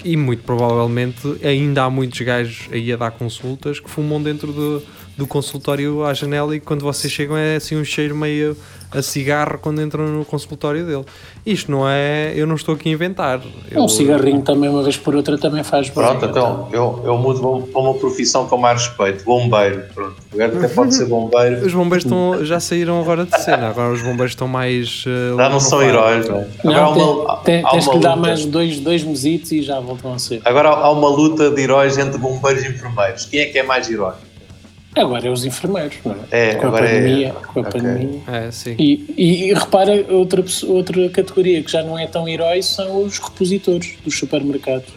E muito provavelmente ainda há muitos gajos aí a dar consultas que fumam dentro do, do consultório à janela e quando vocês chegam é assim um cheiro meio a cigarro quando entram no consultório dele. Isto não é. Eu não estou aqui a inventar. Eu, um cigarrinho também, uma vez por outra, também faz Pronto, bem, então, eu, eu mudo para uma profissão com mais respeito: bombeiro. Pronto, o gajo até pode ser bombeiro. Os bombeiros estão, já saíram agora de cena, agora os bombeiros estão mais. Uh, já não são heróis, não é? Não, tem, uma, tem, tens que lhe dar mais dois, dois mesitos e já voltam a ser. Agora há uma luta de heróis entre bombeiros e enfermeiros. Quem é que é mais herói? Agora é os enfermeiros, não é? é com a pandemia. É... Com a okay. pandemia. É, sim. E, e, e, repara, outra, outra categoria que já não é tão herói são os repositores dos supermercados.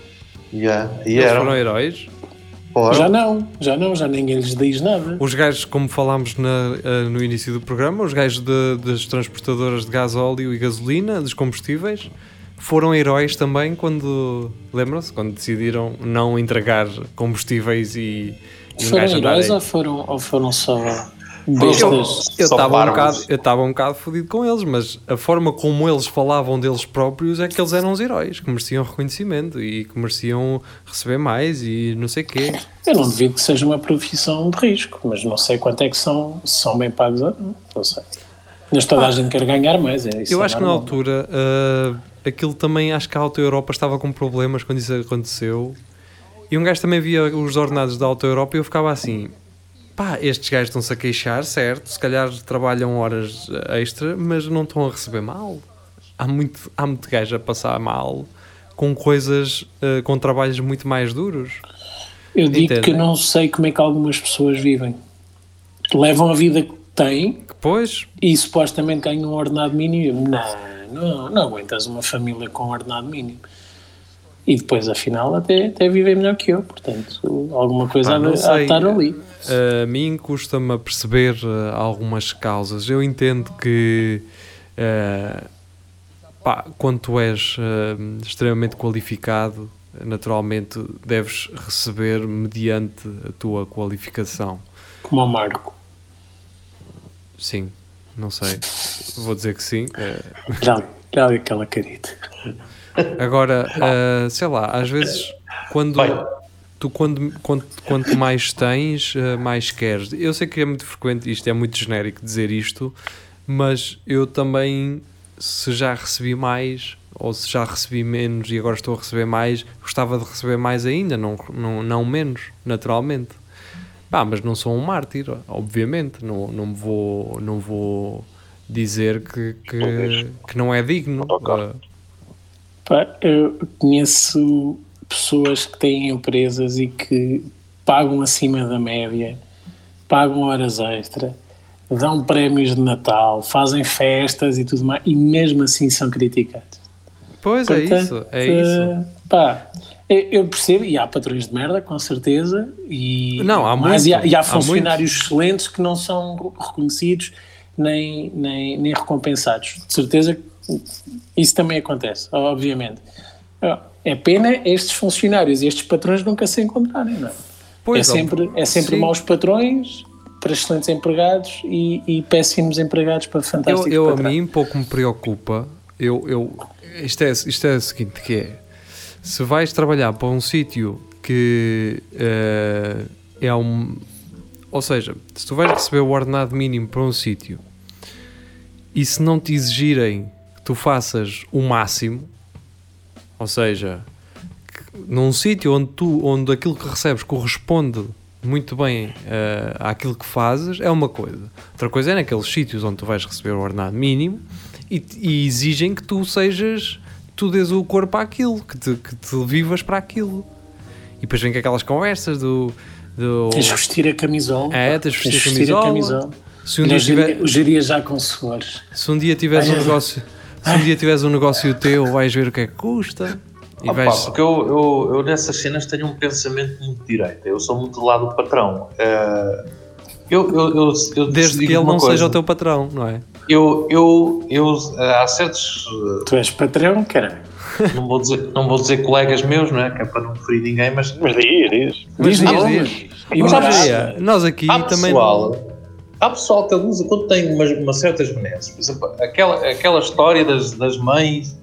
Yeah. E Eles eram... foram heróis? Já não, já não, já ninguém lhes diz nada. Os gajos, como falámos na, uh, no início do programa, os gajos de, das transportadoras de gás óleo e gasolina, dos combustíveis, foram heróis também quando, lembram-se, quando decidiram não entregar combustíveis e foram heróis ou foram, ou foram só bestas? Eu estava um, bocado, eu estava um bocado fodido com eles, mas a forma como eles falavam deles próprios é que eles eram os heróis, que mereciam reconhecimento e que mereciam receber mais e não sei o quê. Eu não devido que seja uma profissão de risco, mas não sei quanto é que são, se são bem pagos ou não, não sei. Mas toda ah, a gente quer ganhar mais, é isso. Eu é acho normal. que na altura uh, aquilo também, acho que a Auto Europa estava com problemas quando isso aconteceu e um gajo também via os ordenados da Alta Europa e eu ficava assim: pá, estes gajos estão-se a queixar, certo? Se calhar trabalham horas extra, mas não estão a receber mal. Há muito, há muito gajo a passar mal com coisas, uh, com trabalhos muito mais duros. Eu digo Entendem? que não sei como é que algumas pessoas vivem. Levam a vida que têm pois. e supostamente ganham um ordenado mínimo. Não, não, não aguentas uma família com um ordenado mínimo e depois afinal até, até vivem melhor que eu, portanto alguma coisa Pá, a, a estar ali. A mim custa-me a perceber uh, algumas causas. Eu entendo que uh, pá, quando tu és uh, extremamente qualificado, naturalmente deves receber mediante a tua qualificação. Como o Marco. Sim, não sei. Vou dizer que sim. Eh, olha aquela carita. Agora, (laughs) eh, sei lá, às vezes quando tu quando, quanto, quanto mais tens, eh, mais queres. Eu sei que é muito frequente, isto é muito genérico dizer isto, mas eu também, se já recebi mais ou se já recebi menos e agora estou a receber mais, gostava de receber mais ainda, não, não, não menos, naturalmente. Pá, mas não sou um mártir, obviamente, não, não, vou, não vou dizer que, que, que não é digno. Autocarro. Eh, eu conheço pessoas que têm empresas e que pagam acima da média, pagam horas extra, dão prémios de Natal, fazem festas e tudo mais, e mesmo assim são criticados. Pois é isso, é isso. Pá, eu percebo, e há patrões de merda, com certeza, e, Não, há mas e há, muito, e há há funcionários excelentes que não são reconhecidos nem, nem, nem recompensados. De certeza que isso também acontece, obviamente. Ah, É pena estes funcionários e estes patrões nunca se encontrarem, não é? Pois, é sempre, é sempre sim. maus patrões para excelentes empregados e, e péssimos empregados para Eu, fantásticos eu a patrões. mim pouco me preocupa. Eu, eu, isto, é, isto é o seguinte: que é se vais trabalhar para um sítio que eh, é um. Ou seja, se tu vais receber o ordenado mínimo para um sítio e se não te exigirem que tu faças o máximo, ou seja, num sítio onde tu onde aquilo que recebes corresponde muito bem eh, àquilo que fazes, é uma coisa. Outra coisa é naqueles sítios onde tu vais receber o ordenado mínimo e, e exigem que tu sejas, tu dês o corpo àquilo, que te, que te vivas para aquilo. E depois vem com aquelas conversas do. do Tens de vestir a camisola. É, tens de vestir a camisola. se, um dia tiver, já com suores. se um dia tiveres um negócio. Se um dia tiveres um negócio teu, vais ver o que é que custa. E Opa, vais. porque eu, eu, eu nessas cenas tenho um pensamento muito direito. Eu sou muito do lado do patrão. Eh, eu, eu, eu, eu Desde que ele não coisa. seja o teu patrão, não é? Eu, eu, eu, eh, há certos, eh, Tu és patrão, caralho. não vou, dizer, não vou dizer colegas meus, não é? Que é para não ferir ninguém, mas Mas diz, diz. Mas Diz diz, nomes. diz. E Mas, olha, nós aqui há também. pessoal, há pessoal que abusa quando tem umas, umas certas benesses. Por exemplo, aquela, aquela história das, das mães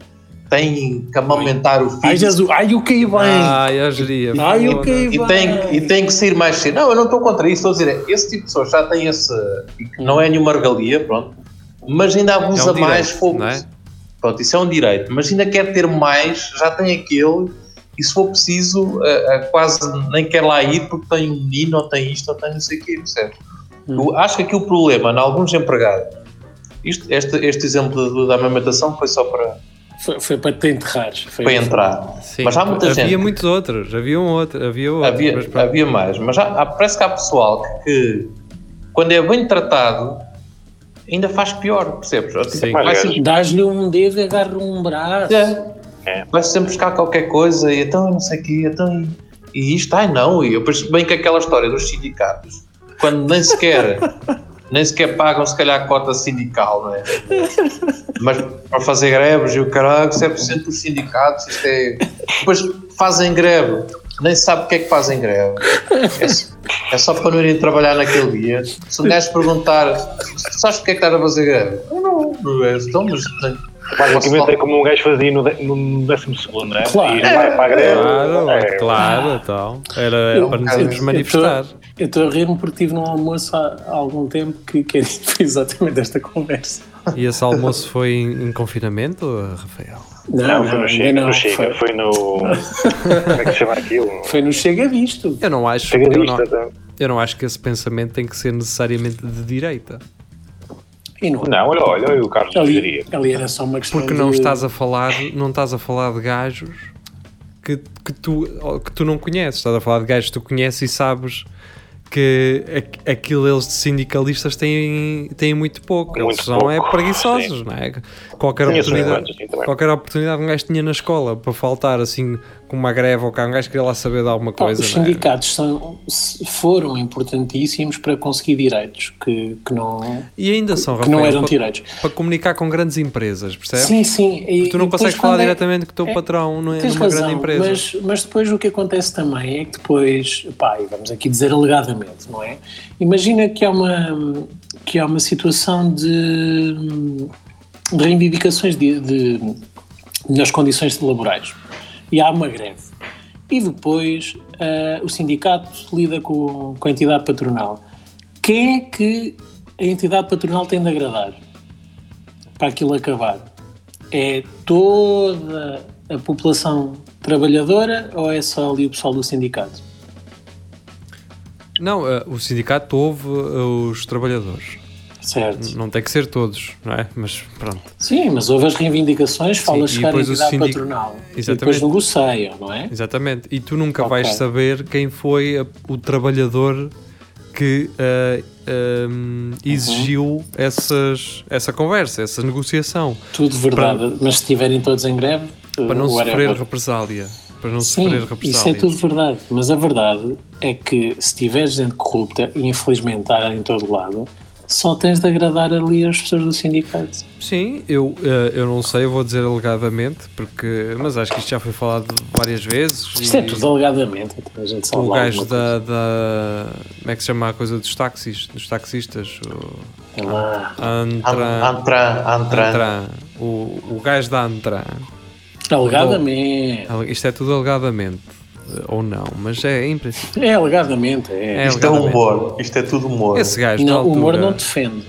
têm que amamentar o filho. Ai, Jesus, ai, o que aí vem? Ai, eu geria. Ai, o que aí E vem? tem, e tem que sair mais cedo. Não, eu não estou contra isso. Estou a dizer, esse tipo de pessoas já tem esse. Não é nenhuma regalia, pronto. Mas ainda abusa É um mais. direito, fogo. não é? Pronto, isso é um direito. Mas ainda quer ter mais, já tem aquele. E se for preciso, eh, eh, quase nem quer lá ir porque tem um menino, ou tem isto, ou tem não sei o quê, percebe? Eu acho que aqui o problema, em alguns empregados, isto, este, este exemplo da- amamentação foi só para, Foi, foi para te enterrares. Foi para entrar. Sim, Mas há muita havia gente. muitos outros, havia um outro, havia outros. Havia, mas havia mais, mas há- há- parece que há pessoal que, quando é bem tratado, ainda faz pior, percebes? Sim. Sempre, Dás-lhe um dedo e agarra um braço. é, vai sempre buscar qualquer coisa e então não sei o quê, então e, e isto, ai não, e eu penso bem que aquela história dos sindicatos, quando nem sequer, nem sequer pagam se calhar a cota sindical, não é? Mas para fazer greves e o caralho, 7% dos sindicatos, isto é. Depois fazem greve, nem sabe o que é que fazem greve. É, só- é só para não irem trabalhar naquele dia. Se um gajo perguntar, sabes porque é que estás a fazer greve? Eu não, não é. Então, mas. Basicamente é como um gajo fazia no, no décimo segundo, não é? Claro. E vai para a greve. Claro, É, claro, então. Era Eu- para nos irmos manifestar. Eu estou a rir-me porque estive num almoço há, há algum tempo que, que (laughs) foi exatamente esta conversa. E esse almoço foi em, em confinamento, Rafael? Não, foi no Chega, não, no Chega, foi, foi no. Como é que se chama aquilo? foi no Chega Visto. Eu não acho, Chega eu disto, não, então. eu não acho que esse pensamento tem que ser necessariamente de direita. E não, Não, olha, olha, olha o Carlos ali, sugeria. ali era só uma questão Porque não de- estás a falar, não estás a falar de gajos que, que, tu, que tu não conheces. Estás a falar de gajos que tu conheces e sabes que aqu- aquilo eles de sindicalistas têm, têm muito pouco. Muito eles são pouco, é preguiçosos, não é? Qualquer oportunidade, assim, qualquer oportunidade que um gajo tinha na escola para faltar assim com uma greve ou cá um gajo queria lá saber de alguma coisa. os não é? sindicatos são, foram importantíssimos para conseguir direitos que, que não, E ainda são, que não Rafael, eram para, direitos. para comunicar com grandes empresas, percebes? Sim, sim. E, Tu não consegues falar é- diretamente com o teu é- patrão não é, numa razão, grande empresa. Mas, mas depois o que acontece também é que depois, pá, e vamos aqui dizer alegadamente, não é? Imagina que há uma, que há uma situação de, de reivindicações de, de, nas condições laborais e há uma greve. E depois ah, o sindicato lida com, com a entidade patronal. Quem é que a entidade patronal tem de agradar para aquilo acabar? é toda a população trabalhadora ou é só ali o pessoal do sindicato? Não, eh, o sindicato ouve eh, os trabalhadores. Certo. Não tem que ser todos, não é? Mas pronto. Sim, mas houve as reivindicações, fala e chegar à entidade sindic- patronal. E Exatamente. depois negociam, não é? Exatamente. E tu nunca Ok. vais saber quem foi a- o trabalhador que eh, ehm, exigiu essas, essa conversa, essa negociação, Tudo verdade. Mas se estiverem todos em greve, para não whatever. sofrer represália. Para não Sim, sofrer isso represália. é tudo verdade. Mas a verdade é que se tiveres gente corrupta, e infelizmente está em todo lado, só tens de agradar ali as pessoas do sindicato. Sim, eu, eh, eu não sei, eu vou dizer alegadamente, porque, mas acho que isto já foi falado várias vezes. Isto é e tudo alegadamente, então a gente só O gajo da, da. Como é que se chama a coisa dos táxis? Dos taxistas? O coisa. É. Antran, Antran. Antran. O, o gajo da Antran. Alegadamente. Isto é tudo alegadamente. Ou não, mas é em princípio. É alegadamente, é. É Isto é humor. Isto é tudo humor. Esse gajo não, o humor altura. não defende.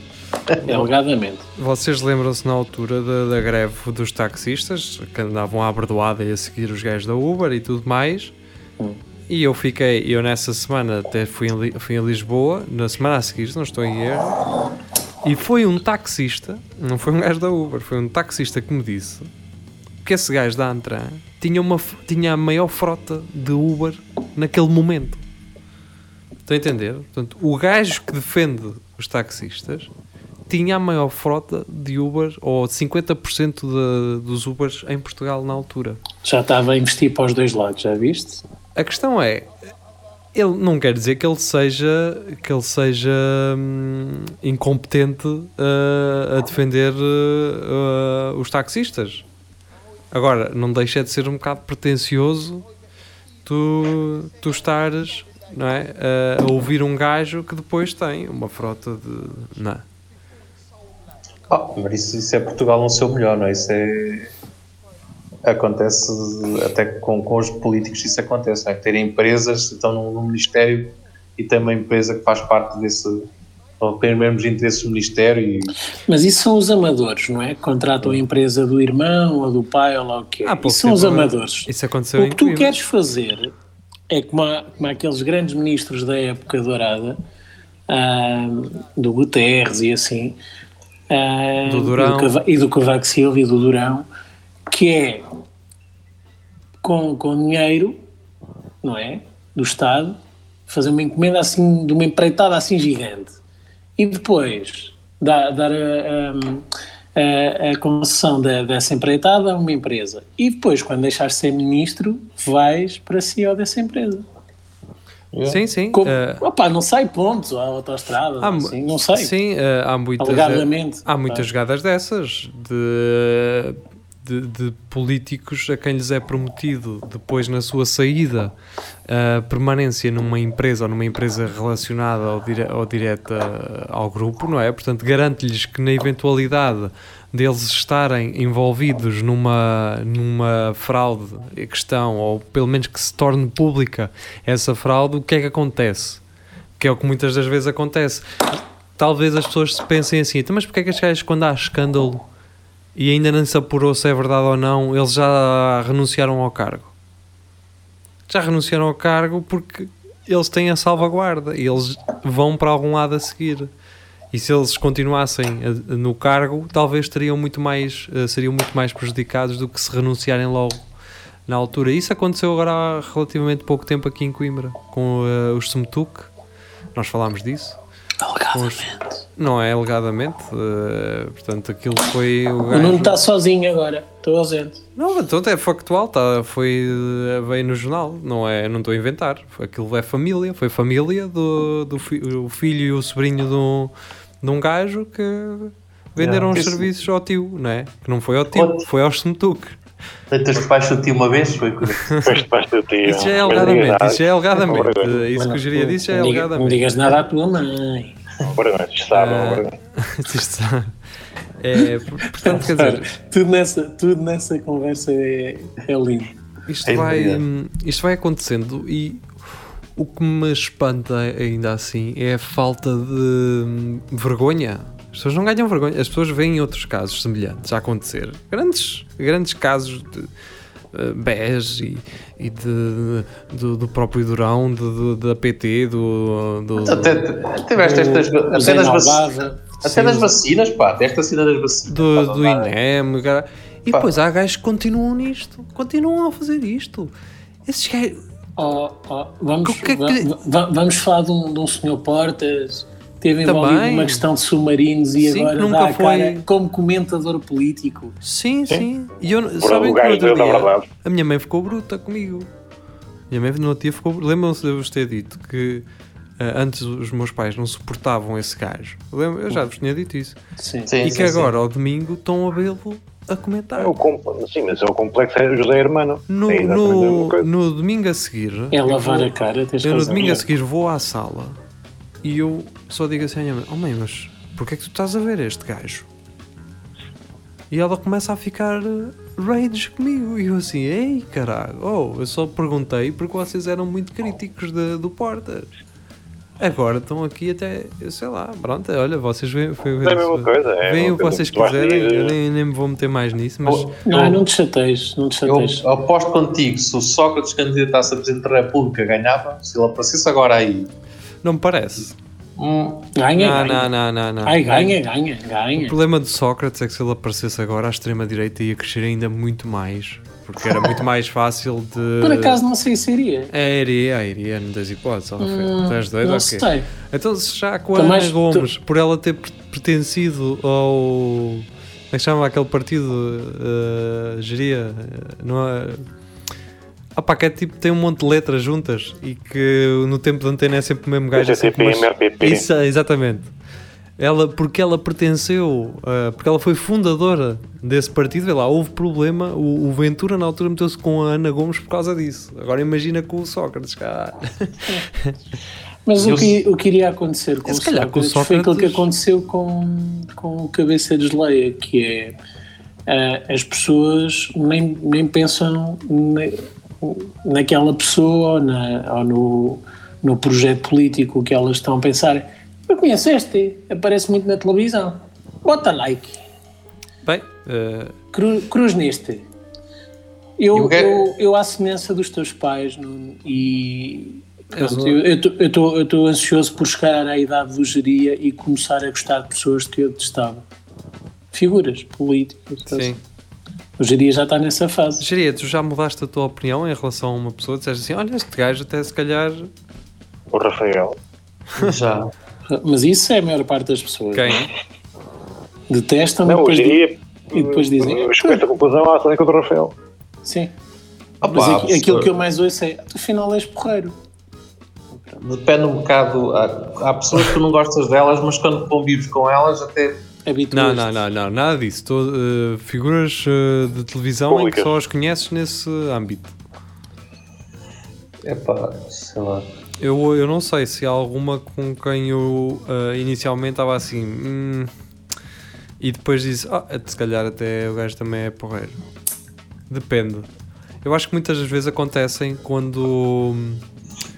É alegadamente. Vocês lembram-se na altura da, da greve dos taxistas que andavam à berdoada e a seguir os gajos da Uber e tudo mais? Hum. E eu fiquei, eu nessa semana até fui, em fui a Lisboa, na semana a seguir, se não estou em erro, e foi um taxista, não foi um gajo da Uber, foi um taxista que me disse que esse gajo da Antran tinha, uma, tinha a maior frota de Uber naquele momento. Estão a entender? Portanto, o gajo que defende os taxistas tinha a maior frota de Uber, ou 50% de, dos Ubers em Portugal na altura. Já estava a investir para os dois lados, já viste? A questão é, ele não quer dizer que ele seja que ele seja hum, incompetente uh, a defender uh, uh, os taxistas. Agora, não deixa de ser um bocado pretencioso tu, tu estares não é, a- a ouvir um gajo que depois tem uma frota de. Não. Ah, mas isso, isso é Portugal no seu melhor, não é? Isso é. Acontece até com, com os políticos, isso acontece, não é? Terem empresas, estão no Ministério e tem uma empresa que faz parte desse. Ou tem os mesmos interesses do Ministério e. Mas isso são os amadores, não é? Que contratam a empresa do irmão ou do pai ou lá o que é. Pouco Isso são os tempo, amadores. Isso aconteceu O que tu Coimbra. queres fazer é como, há- como há aqueles grandes ministros da época dourada, ah, do Guterres e assim, ah, Do Durão. E, do e do Cavaco Silva e do Durão, que é com, com dinheiro, não é? Do Estado, fazer uma encomenda assim, de uma empreitada assim gigante. E depois dar, dar a, a- a- concessão da- dessa empreitada a uma empresa. E depois, quando deixares de ser ministro, vais para a CEO dessa empresa. Sim, sim. Como, eh, opa, não sei pontos, a autostrada, Há assim, não sei. Sim, eh, há muitas, Alegadamente. há muitas Ah. jogadas dessas de, de, de políticos a quem lhes é prometido depois na sua saída a permanência numa empresa ou numa empresa relacionada ou, dire, ou direta ao grupo, não é? Portanto, garante-lhes que na eventualidade deles estarem envolvidos numa, numa fraude questão, ou pelo menos que se torne pública essa fraude, o que é que acontece? Que é o que muitas das vezes acontece. Talvez as pessoas se pensem assim, "Então, mas porque é que estes gajos, quando há escândalo e ainda não se apurou se é verdade ou não, eles já renunciaram ao cargo? Já renunciaram ao cargo porque eles têm a salvaguarda e eles vão para algum lado a seguir. E se eles continuassem a- no cargo, talvez teriam muito mais, eh, seriam muito mais prejudicados do que se renunciarem logo na altura. Isso aconteceu agora há relativamente pouco tempo aqui em Coimbra, com eh, os Semetuc. Nós falámos disso. Alegadamente. Não é alegadamente, eh, portanto aquilo foi o O gajo... Nuno está sozinho agora, estou ausente. Não, então é factual, tá, foi, eh, veio no jornal, não é, não estou a inventar. Aquilo é família, foi família do, do fi- o filho e o sobrinho de um, de um gajo que venderam os serviços ao tio, não é? Que não foi ao tio, foi ao Semetuc. Deitas debaixo de ti uma vez, foi. Depois debaixo do tio. Isso já é alegadamente, isso já é alegadamente. Isso que o geria disse já é diga- não alegadamente. digas nada à tua mãe. Isto sabe, Ah. (laughs) Isto está- É, portanto, quer dizer, (laughs) tudo, nessa, tudo nessa conversa é, é lindo. Isto É vai, isto vai acontecendo e o que me espanta ainda assim é a falta de hum, vergonha. As pessoas não ganham vergonha. As pessoas veem outros casos semelhantes a acontecer. Grandes, grandes casos de uh, BES e, e de, do, do próprio Durão, de, do- da PT, do. do Até, tiveste estas. Até Zé nas, vaci- Nalbada, até nas vacinas, pá. Desta cena das vacinas. do, pá, do. INEM, cara. E Pá. depois há gajos que continuam nisto, continuam a fazer isto. Esses gajos. Oh, oh, vamos, que é que- va- va- vamos falar de um, de um senhor Portas teve envolvido Também. numa questão de submarinos e Sim, agora nunca dá a foi- cara como comentador político. Sim, sim. E eu, sabem o que no outro da dia, verdade. a minha mãe ficou bruta comigo. Minha mãe no outro dia ficou. Lembram-se de eu vos ter dito que ah, antes os meus pais não suportavam esse gajo. Eu já vos tinha dito isso. Sim. Sim, e sim, que sim. agora, ao domingo, estão a vê-lo a comentar. É o Sim, mas é o complexo é José Hermano. No, é no, no domingo a seguir. É lavar vou- a cara, tens Eu no domingo a seguir vou à sala e eu só digo assim à minha mãe: Oh mãe, mas porquê é que tu estás a ver este gajo? E ela começa a ficar eh, rage comigo. E eu assim: Ei caralho, oh, eu só perguntei porque vocês eram muito críticos de- do Portas. Agora estão aqui até, eu sei lá, pronto, olha, vocês veem, veem, É a mesma coisa, é veem uma o que vocês quiserem, eu nem, nem me vou meter mais nisso, mas Oh, Não, eu- não te chateias, não te Eu chateias. aposto contigo, se o Sócrates candidatasse a Presidente da República ganhava, se ele aparecesse agora aí, não me parece. Hum, Ganha, Não, ganha. não, não, não, não. Ai, ganha, ganha, O ganha. problema de Sócrates é que se ele aparecesse agora, a extrema-direita ia crescer ainda muito mais. Porque era muito mais fácil de. (laughs) Por acaso não sei se iria. É, iria, iria, não tens hipótese, Rafael. Hum, doido? não Ok. sei. Então, se já com a Também Ana tu- Gomes, por ela ter per- pertencido ao. Como é que chama aquele partido? eh, geria? eh, Não é. Ah pá, que é tipo, tem um monte de letras juntas e que no tempo de antena é sempre o mesmo gajo. é PCP, umas- MRPP. Isso, exatamente. Ela, porque ela pertenceu, ah, porque ela foi fundadora desse partido, vê lá, houve problema. O, o Ventura na altura meteu-se com a Ana Gomes por causa disso. Agora imagina com o Sócrates, cara. (laughs) Mas Eu- o que, o que iria acontecer com, Se o calhar com o Sócrates foi aquilo que aconteceu com, com o Cabeça de Geleia, que é ah, as pessoas nem, nem pensam na, naquela pessoa ou, na, ou no, no projeto político que elas estão a pensar. Eu conheço este, aparece muito na televisão. Bota like, Bem, ah, cru, cruz neste. Eu, é- eu, eu, à semelhança dos teus pais, Nuno, e pronto, eu estou ansioso por chegar à idade do geria e começar a gostar de pessoas que eu testava. Figuras políticas. sim. O geria já está nessa fase. Geria, tu já mudaste a tua opinião em relação a uma pessoa? Dizeste assim: olha, este gajo até se calhar. O Rafael. já. Mas isso é a maior parte das pessoas. Quem? Detestam Não, depois hoje di- dia. e depois dizem, Chegou a essa conclusão à Sónica do Rafael. Sim. Opa, Mas aqui- aquilo pessoa- que eu mais ouço é afinal és porreiro. Depende um bocado. Há, há pessoas que tu não gostas delas, mas quando convives com elas, até. Não, não, não, não, nada disso. Tô, eh, figuras eh, de televisão em que só as conheces nesse âmbito. É pá, sei lá. Eu, eu não sei se há alguma com quem eu eh, inicialmente estava assim. "Hum", e depois disse: Ah, se calhar até o gajo também é porreiro. Depende. Eu acho que muitas das vezes acontecem quando.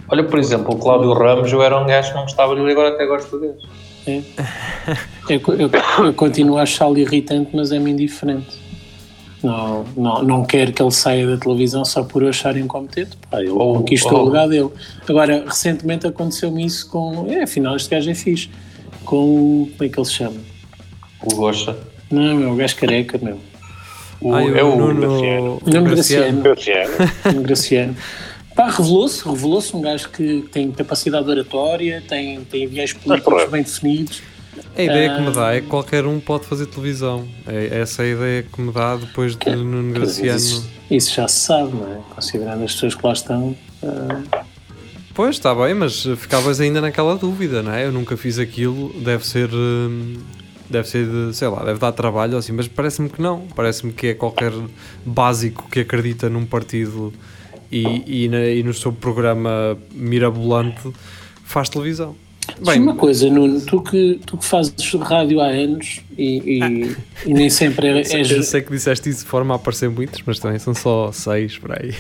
Olha, por exemplo, o Cláudio Ramos, eu era um gajo que não gostava dele e agora até gosto dele. Eu, eu, eu continuo a achá-lo irritante, mas é-me indiferente. Não, não, não quero que ele saia da televisão só por eu achar incompetente. Pá, ele Ou- conquistou ou- o lugar dele. Agora, recentemente aconteceu-me isso com. É, afinal, este gajo é fixe. Com o. Como é que ele se chama? O Gosta. Não, é o gajo careca, meu. O, Ai, é o. Nuno- Graciano. Nuno Graciano. Graciano. Graciano. Pá, revelou-se, revelou-se um gajo que tem capacidade oratória, tem, tem viés políticos bem definidos. A ideia que me dá é que qualquer um pode fazer televisão. É essa a ideia que me dá depois de Nuno Graciano. Isso, isso já se sabe, não é? Considerando as pessoas que lá estão. Uh... Pois, está bem, mas ficavas ainda naquela dúvida, não é? Eu nunca fiz aquilo, deve ser. hum, Deve ser, de, sei lá, deve dar trabalho assim, mas parece-me que não. Parece-me que é qualquer básico que acredita num partido e, e, na- e no seu programa mirabolante faz televisão. Diz uma coisa, Nuno, tu que, tu que fazes rádio há anos e, e, e nem sempre (laughs) é- eu sei que disseste isso de forma a aparecer muitos, mas também são só seis por aí.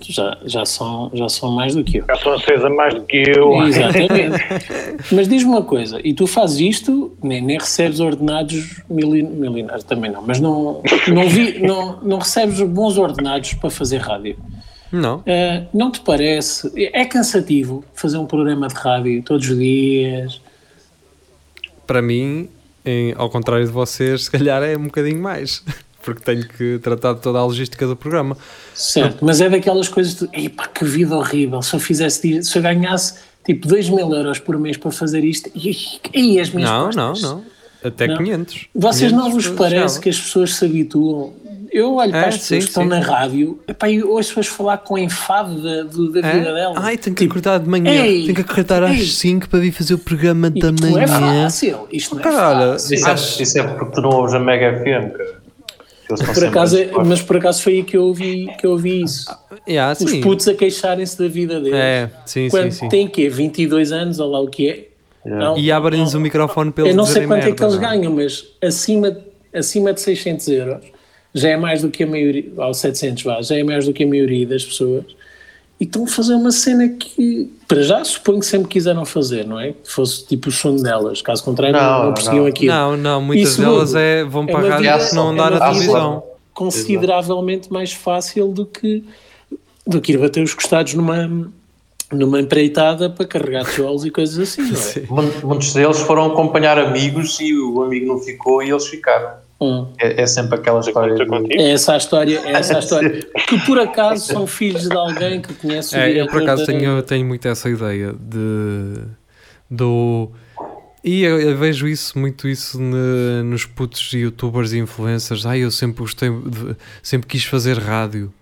já, já, são, já são mais do que eu. Já sou acesa mais do que eu. Exatamente. (laughs) Mas diz-me uma coisa, e tu fazes isto, nem, nem recebes ordenados milin- milionários, também não, mas não, não, vi, não, não recebes bons ordenados para fazer rádio. Não, Ah, não te parece? É cansativo fazer um programa de rádio todos os dias? para mim, em- ao contrário de vocês, se calhar é um bocadinho mais, (laughs) porque tenho que tratar de toda a logística do programa. Certo, mas é daquelas coisas de, epá, que vida horrível, se eu fizesse, se eu ganhasse tipo 2 mil euros por mês para fazer isto, e, e as minhas Não, não, costas? não. Até Não. 500. Vocês não 500 vos parece que as pessoas se habituam? Eu olho para É, as pessoas sim, que estão sim. na rádio epá, e ouço pessoas falar com enfado da, da É? vida delas. Ai, tenho que Tipo, acordar de manhã. ei, tenho que acordar às ei. 5 para vir fazer o programa da isto não é manhã. fácil, isto não é Caralho, fácil. Isso é, Acho- isso é porque tu não ouves a Mega FM, cara. Por acaso, é- mas por acaso foi aí que eu ouvi, que eu ouvi isso. Yeah, Os sim. putos a queixarem-se da vida deles. É, sim, sim, Quando sim. têm quê? 22 anos, ou lá o que é? Não, E abrem-nos o microfone para eles Eu não sei quanto é merda, que eles não ganham, mas acima, acima de 600 euros já é mais do que a maioria, ou 700 vá, já é mais do que a maioria das pessoas. E estão a fazer uma cena que, para já, suponho que sempre quiseram fazer, não é? Que fosse tipo o sonho delas, caso contrário, não, Não, não perseguiam não. aquilo. Não, não, muitas segundo, delas é, vão é para a uma rádio vida- porque não é na vida televisão. consideravelmente mais fácil do que, do que ir bater os costados numa, numa empreitada para carregar tijolos e coisas assim, não é? Mu- Muitos deles foram acompanhar amigos e o amigo não ficou e eles ficaram. Hum. É, é sempre aquela história. Aconteceu de- contigo? É essa a história, é essa a (laughs) história. Que por acaso são filhos de alguém que conhece o É, eu por acaso da- tenho, tenho muito essa ideia de do e eu, eu vejo isso muito isso ne- nos putos youtubers e influencers. Ai, eu sempre gostei de- sempre quis fazer rádio.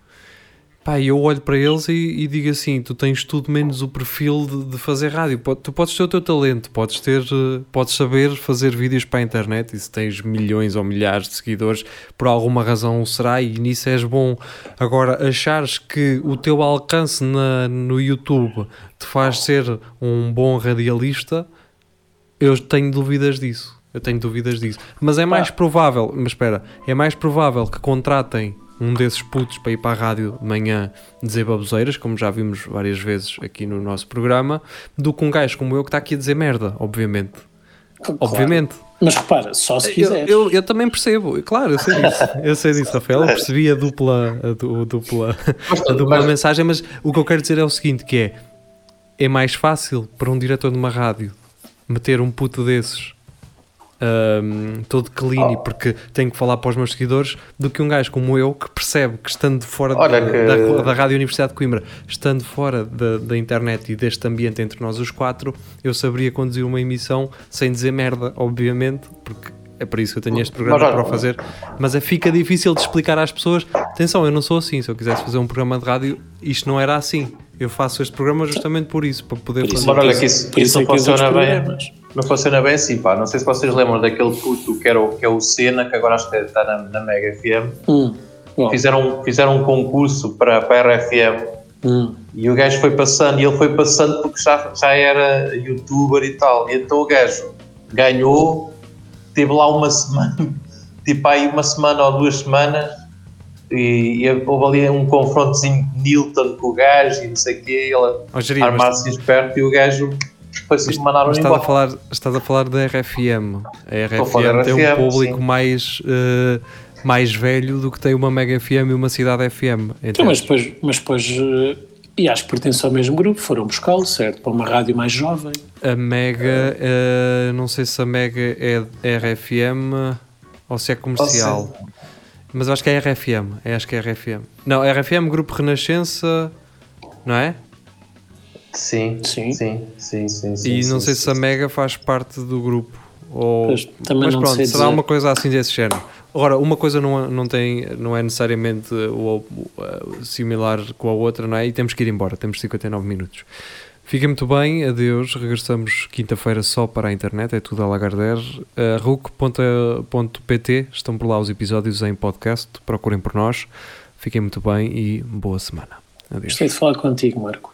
Pá, eu olho para eles e, e digo assim: tu tens tudo menos o perfil de, de fazer rádio. Tu podes ter o teu talento, podes ter, eh, podes saber fazer vídeos para a internet e se tens milhões ou milhares de seguidores, por alguma razão será e nisso és bom. Agora, achares que o teu alcance na, no YouTube te faz ser um bom radialista, eu tenho dúvidas disso. Eu tenho dúvidas disso. Mas é mais provável, mas espera, é mais provável que contratem um desses putos para ir para a rádio de manhã dizer baboseiras, como já vimos várias vezes aqui no nosso programa, do que um gajo como eu que está aqui a dizer merda, obviamente. Claro. Obviamente. Mas repara, só se Eu, quiseres. eu, eu também percebo, claro, eu sei disso, eu sei disso, Rafael. Eu percebi a dupla, a, du- dupla, a dupla mensagem, mas o que eu quero dizer é o seguinte: que é, é mais fácil para um diretor de uma rádio meter um puto desses ahm, todo clean, porque tenho que falar para os meus seguidores, do que um gajo como eu que percebe que estando fora da, que- da, da Rádio Universidade de Coimbra, estando fora da, da internet e deste ambiente entre nós os quatro, eu saberia conduzir uma emissão sem dizer merda, obviamente, porque é para isso que eu tenho este programa Mas para o fazer. Mas é, fica difícil de explicar às pessoas: atenção, eu não sou assim. Se eu quisesse fazer um programa de rádio, isto não era assim. Eu faço este programa justamente por isso, para poder Por isso fazer. Mas olha que isso, isso isso é funciona bem. programas. Não funciona bem assim, pá. Não sei se vocês lembram daquele puto que, era o, que é o Senna, que agora acho que está na, na Mega FM. Hum. Fizeram, fizeram um concurso para, para a RFM hum. e o gajo foi passando, e ele foi passando porque já, já era youtuber e tal. E então o gajo ganhou, teve lá uma semana, (laughs) tipo aí uma semana ou duas semanas, e, e houve ali um confrontozinho de Newton com o gajo e não sei o quê, ele mas- armar-se esperto e o gajo foi-se mandar um Mas estás a, falar, estás a falar da RFM. A RFM tem um RFM, público sim. mais, eh, mais velho do que tem uma Mega FM e uma Cidade FM. Então, mas depois, mas depois eh, e acho que pertence ao mesmo grupo, foram buscá-lo, certo? Para uma rádio mais jovem. A Mega, eh, não sei se a Mega é RFM ou se é comercial. Mas acho que é RFM. Eu acho que é RFM. Não, RFM, Grupo Renascença. não é? Sim, Sim. sim, sim, sim. sim, e sim, não sei sim, se a Mega faz parte do grupo. Ou... Pois, também Mas não pronto, sei será dizer. uma coisa assim desse género. Agora, uma coisa não, não, tem, não é necessariamente o, o- similar com a outra, não é? E temos que ir embora, temos 59 minutos. Fiquem muito bem, adeus. Regressamos quinta-feira só para a internet, é tudo a Lagardère. Uh, RUC.pt, estão por lá os episódios em podcast, procurem por nós. Fiquem muito bem e boa semana. Adeus. Gostei de falar contigo, Marco.